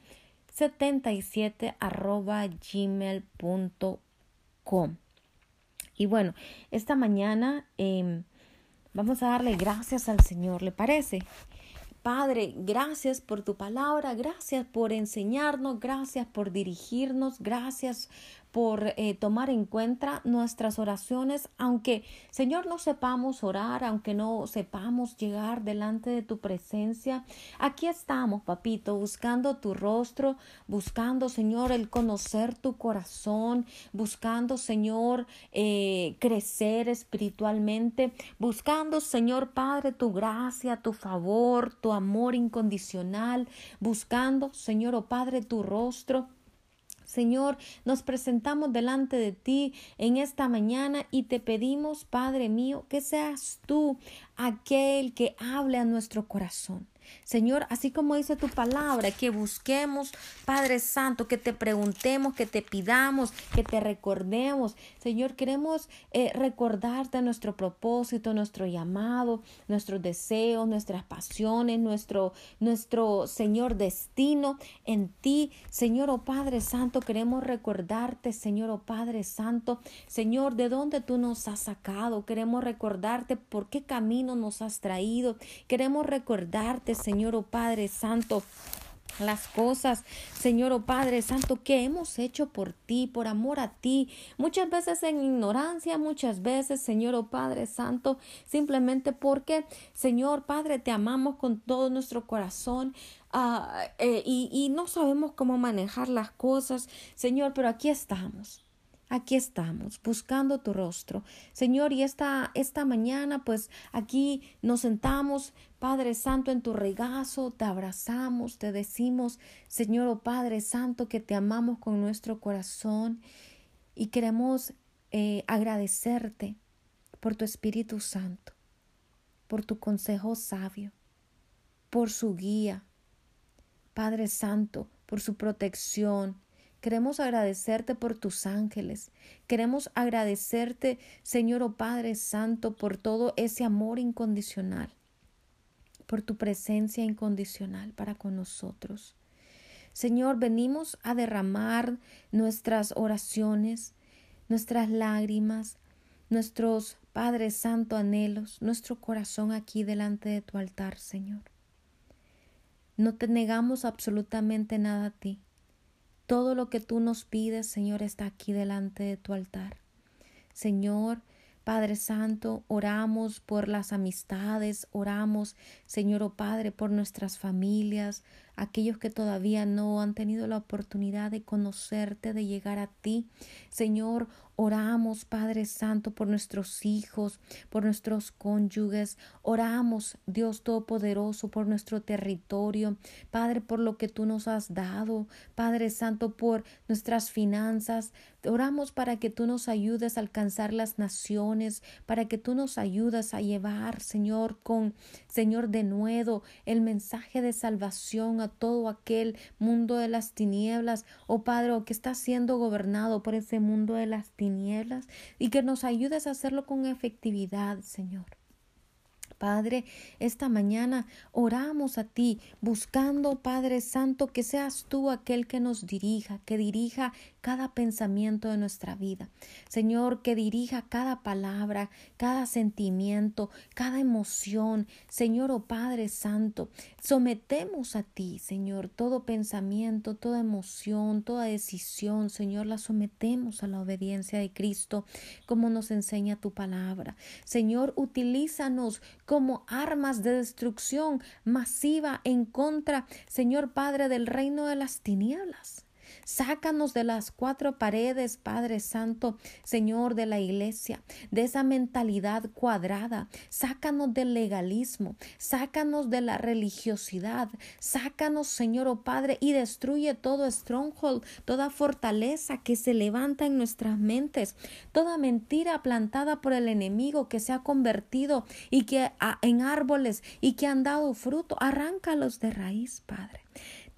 B: 77 arroba gmail.com. Y bueno, esta mañana em, vamos a darle gracias al Señor, ¿le parece? Padre, gracias por tu palabra, gracias por enseñarnos, gracias por dirigirnos, gracias por eh, tomar en cuenta nuestras oraciones, aunque Señor no sepamos orar, aunque no sepamos llegar delante de tu presencia. Aquí estamos, papito, buscando tu rostro, buscando, Señor, el conocer tu corazón, buscando, Señor, eh, crecer espiritualmente, buscando, Señor Padre, tu gracia, tu favor, tu amor incondicional, buscando, Señor, oh Padre, tu rostro. Señor, nos presentamos delante de ti en esta mañana y te pedimos, Padre mío, que seas tú aquel que hable a nuestro corazón. Señor, así como dice tu palabra, que busquemos, Padre Santo, que te preguntemos, que te pidamos, que te recordemos. Señor, queremos eh, recordarte nuestro propósito, nuestro llamado, nuestros deseos, nuestras pasiones, nuestro, nuestro, Señor, destino en ti. Señor, oh Padre Santo, queremos recordarte, Señor, oh Padre Santo, Señor, de dónde tú nos has sacado. Queremos recordarte por qué camino nos has traído. Queremos recordarte, Señor, oh Padre Santo las cosas, Señor oh Padre Santo, que hemos hecho por ti, por amor a ti, muchas veces en ignorancia, muchas veces, Señor oh Padre Santo, simplemente porque, Señor Padre, te amamos con todo nuestro corazón ah, eh, y, y no sabemos cómo manejar las cosas, Señor, pero aquí estamos. Aquí estamos, buscando tu rostro. Señor, y esta, esta mañana, pues aquí nos sentamos, Padre Santo, en tu regazo, te abrazamos, te decimos, Señor, oh Padre Santo, que te amamos con nuestro corazón y queremos eh, agradecerte por tu Espíritu Santo, por tu consejo sabio, por su guía, Padre Santo, por su protección, Queremos agradecerte por tus ángeles. Queremos agradecerte, Señor o oh Padre Santo, por todo ese amor incondicional, por tu presencia incondicional para con nosotros. Señor, venimos a derramar nuestras oraciones, nuestras lágrimas, nuestros Padre Santo anhelos, nuestro corazón aquí delante de tu altar, Señor. No te negamos absolutamente nada a ti. Todo lo que tú nos pides, Señor, está aquí delante de tu altar. Señor, Padre Santo, oramos por las amistades, oramos, Señor o oh Padre, por nuestras familias, aquellos que todavía no han tenido la oportunidad de conocerte, de llegar a ti. Señor, Oramos, Padre Santo, por nuestros hijos, por nuestros cónyuges. Oramos, Dios Todopoderoso, por nuestro territorio. Padre, por lo que tú nos has dado. Padre Santo, por nuestras finanzas. Oramos para que tú nos ayudes a alcanzar las naciones, para que tú nos ayudes a llevar, Señor, con Señor de nuevo el mensaje de salvación a todo aquel mundo de las tinieblas, oh Padre, que está siendo gobernado por ese mundo de las tinieblas y que nos ayudes a hacerlo con efectividad, Señor. Padre, esta mañana oramos a ti, buscando, Padre Santo, que seas tú aquel que nos dirija, que dirija cada pensamiento de nuestra vida. Señor, que dirija cada palabra, cada sentimiento, cada emoción. Señor, oh Padre Santo, sometemos a ti, Señor, todo pensamiento, toda emoción, toda decisión, Señor, la sometemos a la obediencia de Cristo, como nos enseña tu palabra. Señor, utilízanos como armas de destrucción masiva en contra, Señor Padre, del reino de las tinieblas. Sácanos de las cuatro paredes, Padre Santo, Señor de la iglesia, de esa mentalidad cuadrada. Sácanos del legalismo, sácanos de la religiosidad, sácanos, Señor, oh Padre, y destruye todo stronghold, toda fortaleza que se levanta en nuestras mentes, toda mentira plantada por el enemigo que se ha convertido y que en árboles y que han dado fruto. Arráncalos de raíz, Padre.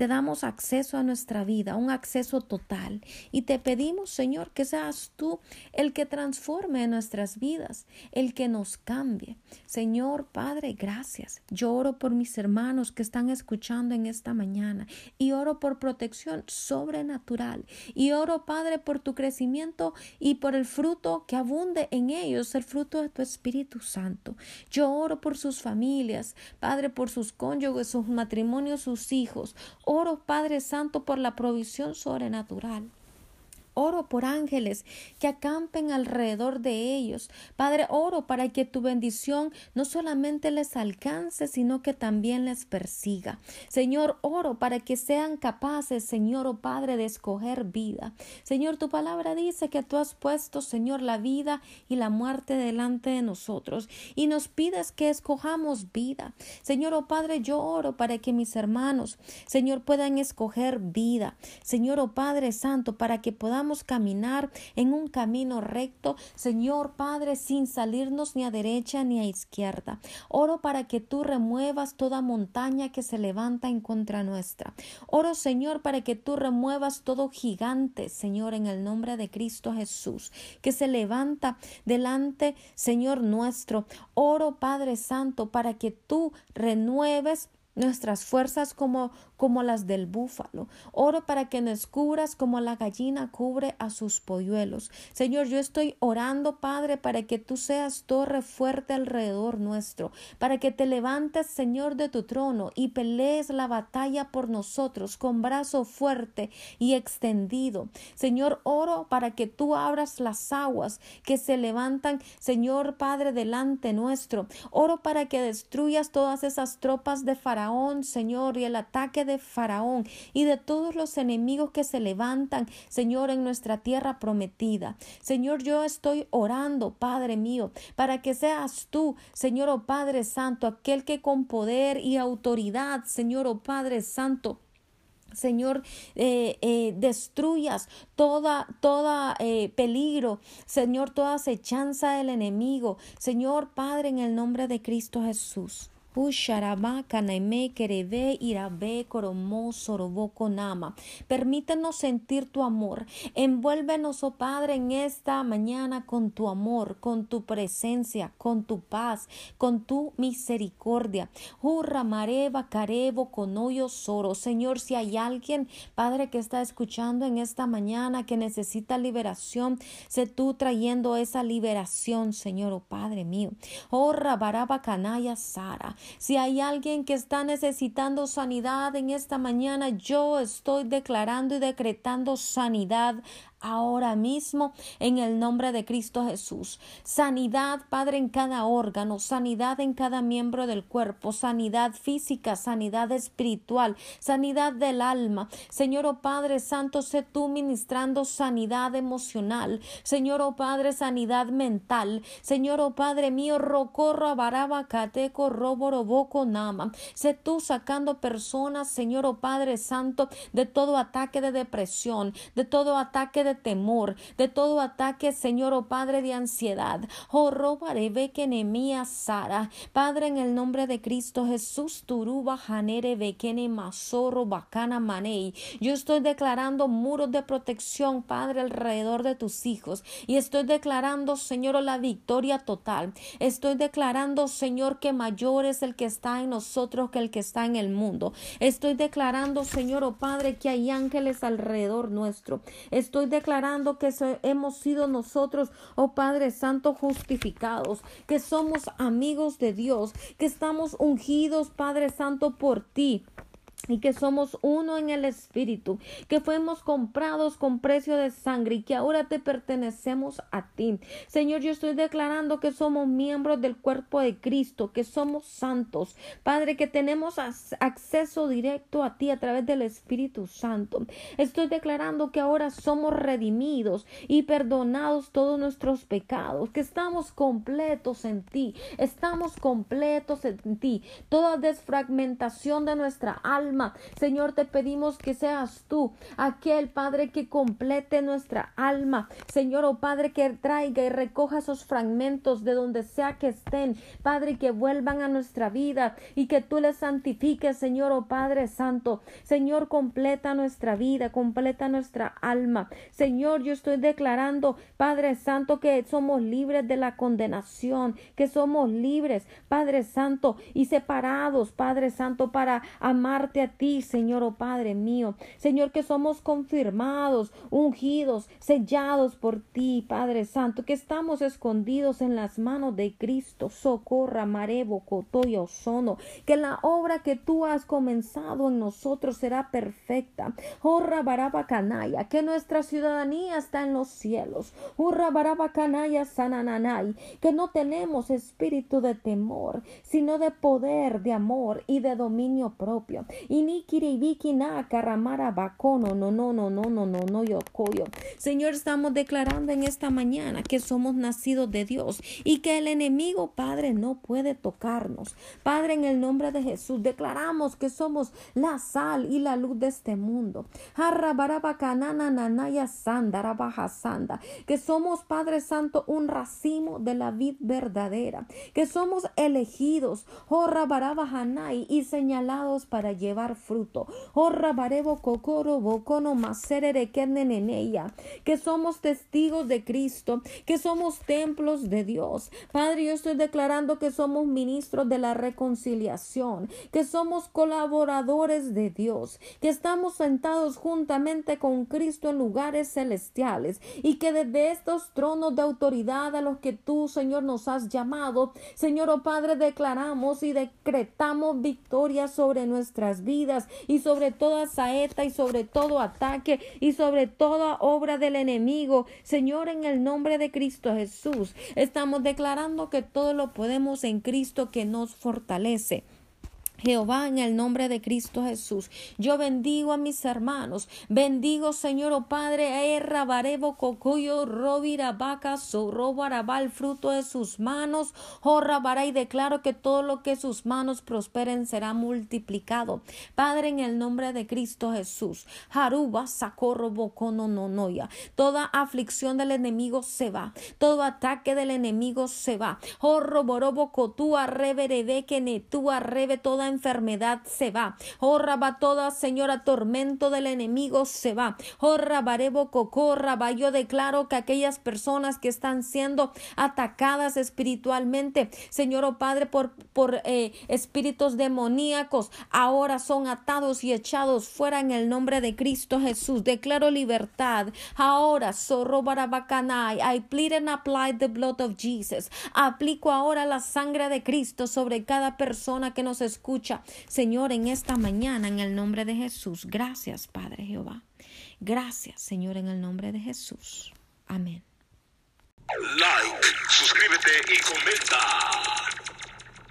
B: Te damos acceso a nuestra vida, un acceso total. Y te pedimos, Señor, que seas tú el que transforme nuestras vidas, el que nos cambie. Señor, Padre, gracias. Yo oro por mis hermanos que están escuchando en esta mañana y oro por protección sobrenatural. Y oro, Padre, por tu crecimiento y por el fruto que abunde en ellos, el fruto de tu Espíritu Santo. Yo oro por sus familias, Padre, por sus cónyuges, sus matrimonios, sus hijos. Oro, Padre Santo, por la provisión sobrenatural. Oro por ángeles que acampen alrededor de ellos. Padre, oro para que tu bendición no solamente les alcance, sino que también les persiga. Señor, oro para que sean capaces, Señor, oh Padre, de escoger vida. Señor, tu palabra dice que tú has puesto, Señor, la vida y la muerte delante de nosotros y nos pides que escojamos vida. Señor, oh Padre, yo oro para que mis hermanos, Señor, puedan escoger vida. Señor, oh Padre Santo, para que podamos caminar en un camino recto, Señor Padre, sin salirnos ni a derecha ni a izquierda. Oro para que tú remuevas toda montaña que se levanta en contra nuestra. Oro, Señor, para que tú remuevas todo gigante, Señor, en el nombre de Cristo Jesús, que se levanta delante, Señor nuestro. Oro, Padre Santo, para que tú renueves nuestras fuerzas como como las del búfalo. Oro para que nos cubras como la gallina cubre a sus polluelos. Señor, yo estoy orando, Padre, para que tú seas torre fuerte alrededor nuestro, para que te levantes, Señor, de tu trono y pelees la batalla por nosotros con brazo fuerte y extendido. Señor, oro para que tú abras las aguas que se levantan, Señor Padre, delante nuestro. Oro para que destruyas todas esas tropas de Faraón, Señor, y el ataque de Faraón y de todos los enemigos que se levantan, Señor, en nuestra tierra prometida. Señor, yo estoy orando, Padre mío, para que seas tú, Señor, oh Padre Santo, aquel que con poder y autoridad, Señor, oh Padre Santo, Señor, eh, eh, destruyas toda, toda eh, peligro, Señor, toda acechanza del enemigo. Señor Padre, en el nombre de Cristo Jesús. Permítenos sentir tu amor. Envuélvenos, oh Padre, en esta mañana con tu amor, con tu presencia, con tu paz, con tu misericordia. Hurra mareva carebo con hoyo soro. Señor, si hay alguien, Padre, que está escuchando en esta mañana que necesita liberación, sé tú trayendo esa liberación, Señor, oh Padre mío. Hurra baraba canaya sara. Si hay alguien que está necesitando sanidad en esta mañana, yo estoy declarando y decretando sanidad ahora mismo en el nombre de Cristo Jesús. Sanidad, Padre, en cada órgano, sanidad en cada miembro del cuerpo, sanidad física, sanidad espiritual, sanidad del alma. Señor, oh Padre Santo, sé tú ministrando sanidad emocional. Señor, oh Padre, sanidad mental. Señor, oh Padre mío, rocorro baraba roboroboco nama. Sé tú sacando personas, Señor, oh Padre Santo, de todo ataque de depresión, de todo ataque de temor, de todo ataque, Señor, oh Padre, de ansiedad. Oh, robaré que Sara. Padre, en el nombre de Cristo Jesús, turuba janere bekene masoro bacana manei. Yo estoy declarando muros de protección, Padre, alrededor de tus hijos. Y estoy declarando, Señor, la victoria total. Estoy declarando, Señor, que mayor es el que está en nosotros que el que está en el mundo. Estoy declarando, Señor, oh Padre, que hay ángeles alrededor nuestro. Estoy declarando declarando que hemos sido nosotros, oh Padre Santo, justificados, que somos amigos de Dios, que estamos ungidos, Padre Santo, por ti y que somos uno en el Espíritu, que fuimos comprados con precio de sangre y que ahora te pertenecemos a ti. Señor, yo estoy declarando que somos miembros del cuerpo de Cristo, que somos santos. Padre, que tenemos acceso directo a ti a través del Espíritu Santo. Estoy declarando que ahora somos redimidos y perdonados todos nuestros pecados, que estamos completos en ti, estamos completos en ti. Toda desfragmentación de nuestra alma Señor, te pedimos que seas tú aquel Padre que complete nuestra alma. Señor, oh Padre, que traiga y recoja esos fragmentos de donde sea que estén. Padre, que vuelvan a nuestra vida y que tú les santifiques, Señor, oh Padre Santo. Señor, completa nuestra vida, completa nuestra alma. Señor, yo estoy declarando, Padre Santo, que somos libres de la condenación, que somos libres, Padre Santo, y separados, Padre Santo, para amarte a ti, Señor, oh Padre mío. Señor, que somos confirmados, ungidos, sellados por ti, Padre Santo, que estamos escondidos en las manos de Cristo. Socorra, Marebo, Cotoya, Sono. Que la obra que tú has comenzado en nosotros será perfecta. Horra, Baraba, Canaya, que nuestra ciudadanía está en los cielos. Hurra, Baraba, Canaya, Sanananay, que no tenemos espíritu de temor, sino de poder, de amor y de dominio propio y Nikira y Viki nada carramarabaco no no no no no no no yo coyo Señor, estamos declarando en esta mañana que somos nacidos de Dios y que el enemigo, Padre, no puede tocarnos. Padre, en el nombre de Jesús, declaramos que somos la sal y la luz de este mundo. Que somos, Padre Santo, un racimo de la vid verdadera. Que somos elegidos, oh, y señalados para llevar fruto. Oh, rabarebo cocoro bocono maserere en ella. Que somos testigos de Cristo, que somos templos de Dios. Padre, yo estoy declarando que somos ministros de la reconciliación, que somos colaboradores de Dios, que estamos sentados juntamente con Cristo en lugares celestiales y que desde estos tronos de autoridad a los que tú, Señor, nos has llamado, Señor, oh Padre, declaramos y decretamos victoria sobre nuestras vidas y sobre toda saeta y sobre todo ataque y sobre toda obra del enemigo. Señor, en el nombre de Cristo Jesús, estamos declarando que todo lo podemos en Cristo que nos fortalece. Jehová, en el nombre de Cristo Jesús, yo bendigo a mis hermanos, bendigo, Señor, oh Padre, erra barebo cocuyo, robira vaca, sorrobarabá el fruto de sus manos, jorrabará y declaro que todo lo que sus manos prosperen será multiplicado. Padre, en el nombre de Cristo Jesús, jaruba, sacorro, bocono, nonoya, toda aflicción del enemigo se va, todo ataque del enemigo se va, jorro, borobo, cotúa, revere, que ne, tú arrebe toda enfermedad se va. Oh, toda, Señora, tormento del enemigo se va. Oh, rabarebo cocorra, yo declaro que aquellas personas que están siendo atacadas espiritualmente, Señor, oh Padre, por, por eh, espíritus demoníacos, ahora son atados y echados fuera en el nombre de Cristo Jesús. Declaro libertad. Ahora, zorro barabacanai, I plead and apply the blood of Jesus. Aplico ahora la sangre de Cristo sobre cada persona que nos Señor, en esta mañana, en el nombre de Jesús. Gracias, Padre Jehová. Gracias, Señor, en el nombre de Jesús. Amén.
A: Like, suscríbete y comenta.